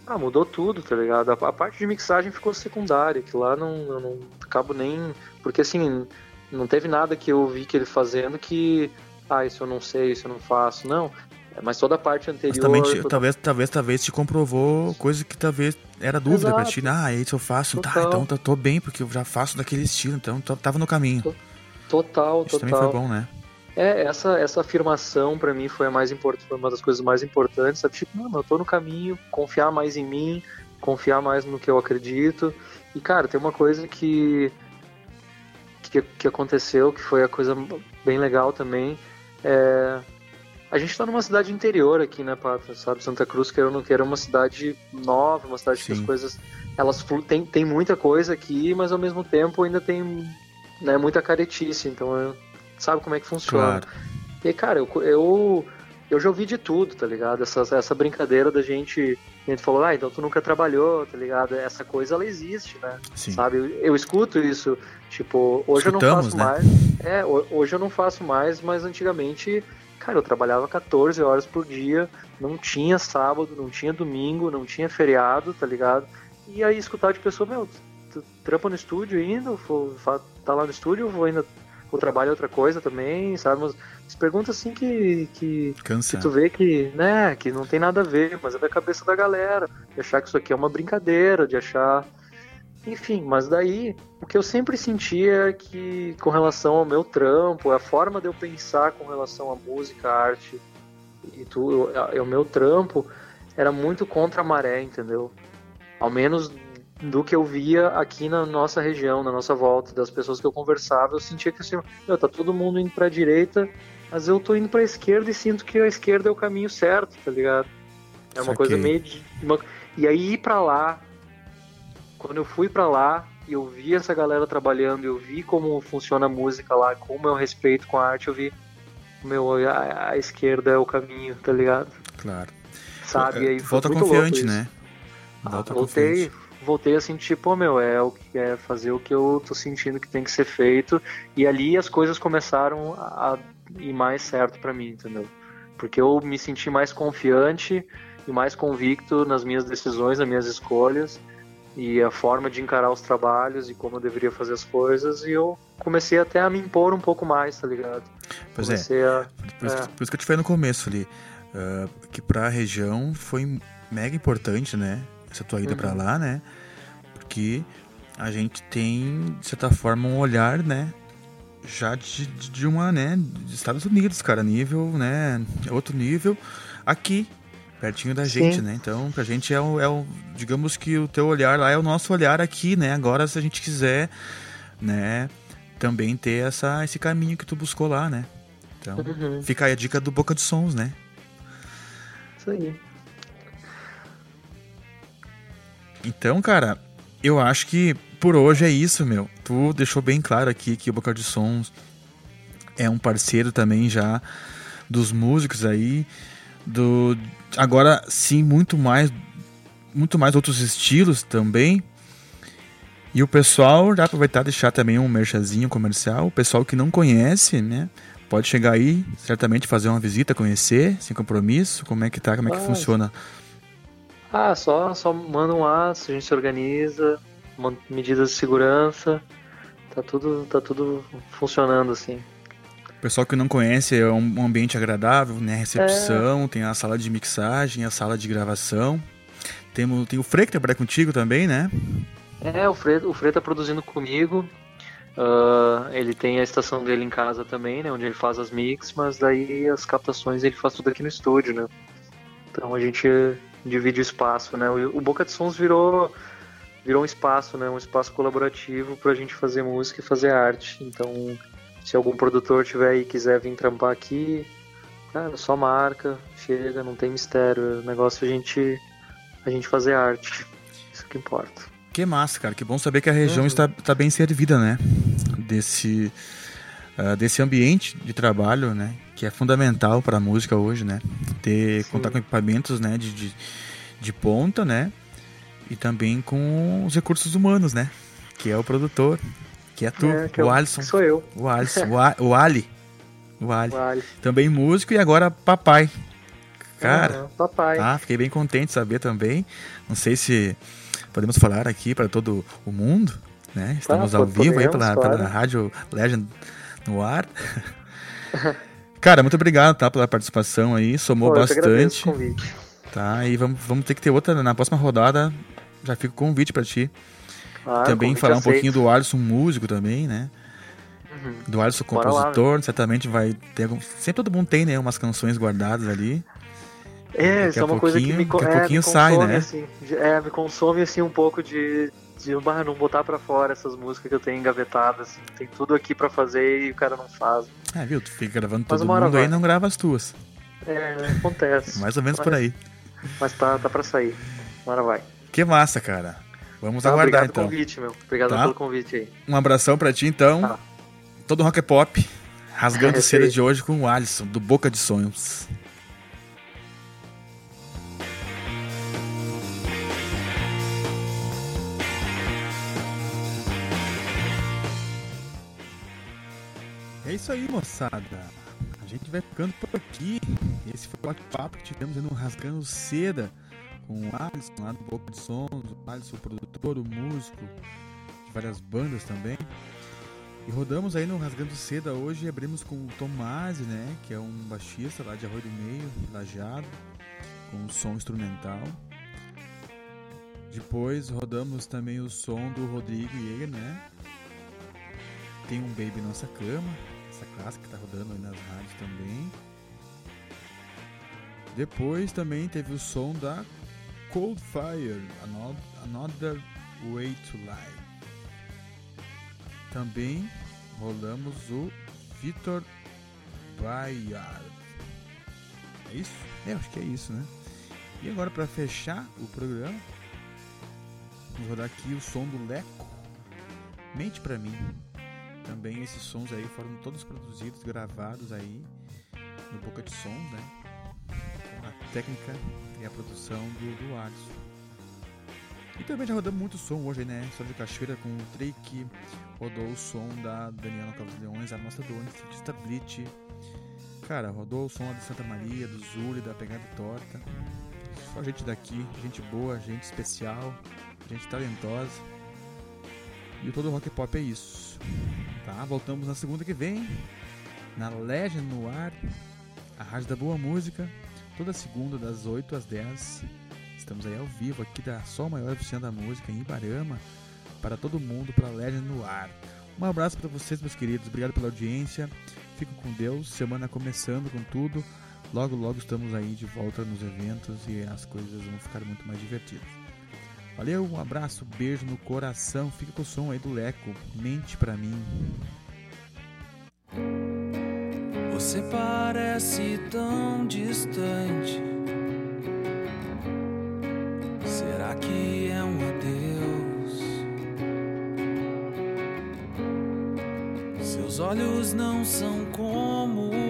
ah, mudou tudo, tá ligado? A, a parte de mixagem ficou secundária, que lá não, eu não acabo nem. Porque assim, não teve nada que eu vi que ele fazendo que, ah, isso eu não sei, isso eu não faço, não. É, Mas toda a parte anterior. também, te- toda- talvez, talvez, talvez te comprovou coisa que talvez era dúvida pra Exato. ti. Ah, é isso eu faço. Tá, Total. então tá- tô bem, porque eu já faço daquele estilo, então tava no caminho. Total, Isso total. também foi bom, né? É, essa, essa afirmação pra mim foi a mais importante, foi uma das coisas mais importantes, sabe? Tipo, não, eu tô no caminho, confiar mais em mim, confiar mais no que eu acredito. E, cara, tem uma coisa que, que, que aconteceu, que foi a coisa bem legal também. É, a gente tá numa cidade interior aqui, né, Pata? Sabe? Santa Cruz, queira ou não queira, é uma cidade nova, uma cidade que as Sim. coisas. Elas flu- tem, tem muita coisa aqui, mas ao mesmo tempo ainda tem né, muita caretice. Então, eu- sabe como é que funciona. Claro. E, cara, eu, eu, eu já ouvi de tudo, tá ligado? Essa, essa brincadeira da gente. A gente falou, ah, então tu nunca trabalhou, tá ligado? Essa coisa, ela existe, né? Sim. Sabe? Eu, eu escuto isso. Tipo, hoje eu não Escutamos, faço né? mais. É, ho- hoje eu não faço mais, mas antigamente, cara, eu trabalhava 14 horas por dia, não tinha sábado, não tinha domingo, não tinha feriado, tá ligado? E aí escutar de pessoa, meu, tu trampa no estúdio ainda, ou for- fa- tá lá no estúdio, ou vou ainda. O trabalho é outra coisa também, sabe? Mas as perguntas assim que, que, Cansa. que tu vê que, né, que não tem nada a ver, mas é da cabeça da galera, de achar que isso aqui é uma brincadeira, de achar. Enfim, mas daí o que eu sempre sentia é que com relação ao meu trampo, a forma de eu pensar com relação à música, à arte e tudo, é o meu trampo era muito contra a maré, entendeu? Ao menos do que eu via aqui na nossa região, na nossa volta, das pessoas que eu conversava, eu sentia que assim, meu, tá todo mundo indo pra direita, mas eu tô indo pra esquerda e sinto que a esquerda é o caminho certo, tá ligado? É uma Saquei. coisa meio de. uma- E aí ir pra lá, quando eu fui pra lá, e eu vi essa galera trabalhando, eu vi como funciona a música lá, como eu respeito com a arte, eu vi, meu, a, a esquerda é o caminho, tá ligado? Claro. Sabe? E aí Volta confiante, né? Volta Ah, voltei, confiante. Voltei assim, tipo, meu, é o que é fazer o que eu tô sentindo que tem que ser feito. E ali as coisas começaram a ir mais certo pra mim, entendeu? Porque eu me senti mais confiante e mais convicto nas minhas decisões, nas minhas escolhas e a forma de encarar os trabalhos e como eu deveria fazer as coisas. E eu comecei até a me impor um pouco mais, tá ligado? Pois é. comecei a. Por isso, é. que, por isso que eu te falei no começo ali, ah, que pra região foi mega importante, né? Essa tua ida Uhum. lá, né? Porque a gente tem, de certa forma, um olhar, né? Já de, de uma, né? De Estados Unidos, cara, nível, né? Outro nível aqui, pertinho da Sim. gente, né? Então, pra gente é o, é o, digamos que o teu olhar lá é o nosso olhar aqui, né? Agora, se a gente quiser, né? Também ter essa, esse caminho que tu buscou lá, né? Então, Uhum. fica aí a dica do Boca de Sons, né? Isso aí. Então, cara, eu acho que por hoje é isso, meu. Tu deixou bem claro aqui que o Boca de Sons é um parceiro também já dos músicos aí, do agora sim muito mais muito mais outros estilos também. E o pessoal já aproveitar e deixar também um merchazinho comercial, o pessoal que não conhece, né? Pode chegar aí, certamente fazer uma visita, conhecer, sem compromisso, como é que tá, como é que funciona. Ah, só, só manda um aço, a gente se organiza, medidas de segurança, tá tudo, tá tudo funcionando assim. Pessoal que não conhece é um ambiente agradável, né? Recepção, tem a sala de mixagem, a sala de gravação. Temos, tem o Frei que trabalha contigo também, né? É, o Fred, o tá produzindo comigo. ah, ele tem a estação dele em casa também, né? Onde ele faz as mix, mas daí as captações ele faz tudo aqui no estúdio, né? Então a gente divide o espaço, né? O, Boca de Sons virou virou um espaço, né? Um espaço colaborativo pra gente fazer música e fazer arte. Então, se algum produtor tiver aí e quiser vir trampar aqui, cara, só marca, chega, não tem mistério. O negócio é a gente a gente fazer arte. Isso que importa. Que massa, cara. Que bom saber que a região Uhum. está, está bem servida, né? Desse, ah, desse ambiente de trabalho, né? Que é fundamental para a música hoje, né? Ter, Sim. contar com equipamentos, né? De, de, de ponta, né? E também com os recursos humanos, né? Que é o produtor, que é tu, É, que o eu- Alisson. sou eu. O Alisson, o, A- o Ali. O Ali. Também músico e agora papai. Cara, Aham, papai. tá, fiquei bem contente de saber também. Não sei se podemos falar aqui para todo o mundo, né? Estamos Ah, ao vivo aí podemos, pela, pela claro. Rádio Legend no ar. Cara, muito obrigado, tá, pela participação aí, somou Pô, bastante, tá? E vamos, vamos ter que ter outra na próxima rodada. Já fica o convite para ti. Ah, também falar um aceito. pouquinho do Alisson, músico também, né? Uhum. Do Alisson lá, compositor, certamente vai ter algum... Sempre todo mundo tem, né? Umas canções guardadas ali. É, isso é uma coisa que me, daqui a é, pouquinho me sai, consome, né? assim. É, me consome assim um pouco de, de bah, não botar pra fora essas músicas que eu tenho engavetadas. assim. Tem tudo aqui pra fazer e o cara não faz. É, viu? Tu fica gravando Mas todo mundo aí e não grava as tuas. É, acontece. Mais ou menos Mas- por aí. Mas tá, tá pra sair. Agora vai. Que massa, cara. Vamos Tá, aguardar obrigado então. pelo convite, meu. Obrigado Tá. pelo convite aí. Um abração pra ti então. Tá. Todo rock é pop. Rasgando É, sei. de hoje com o Alisson, do Boca de Sonhos. Isso aí, moçada. A gente vai ficando por aqui. Esse foi o bate-papo que tivemos no Rasgando Seda com o Alisson lá do Boca de Sons, o Alisson, o produtor, o músico de várias bandas também. E rodamos aí no Rasgando Seda hoje e abrimos com o Tomasi, né? Que é um baixista lá de Arroio do Meio, lajeado, com um som instrumental. Depois rodamos também o som do Rodrigo Jäger, né? Tem um Baby Nossa Cama, essa clássica que tá rodando aí nas rádios também. Depois também teve o som da Cold Fire, Another, Way to Live. Também rolamos o Vitor Bayard. É isso? É, acho que é isso, né? E agora para fechar o programa, vamos rodar aqui o som do Leco Mente Pra Mim. Também esses sons aí foram todos produzidos, gravados aí no Boca de Sons, né? A técnica e a produção do, do Alisson. E também já rodamos muito som hoje, né? Só de Cachoeira com o Trick, rodou o som da Daniela Carlos Leões, a nossa do Artista Blitz. Cara, rodou o som de Santa Maria, do Zuli, da Pegada Torta. Só gente daqui, gente boa, gente especial, gente talentosa. E Todo Rock Pop é isso. Tá? Voltamos na segunda que vem, na Legend no ar, a Rádio da Boa Música, toda segunda das 8 às 10 Estamos aí ao vivo aqui da Sol Maior Oficina da Música em Ibarama para todo mundo, para Legend no ar. Um abraço para vocês, meus queridos. Obrigado pela audiência. Fico com Deus. Semana começando com tudo. Logo, logo estamos aí de volta nos eventos e as coisas vão ficar muito mais divertidas. Valeu, um abraço, beijo no coração. Fica com o som aí do Leco. Mente pra mim. Você parece tão distante. Será que é um adeus? Seus olhos não são como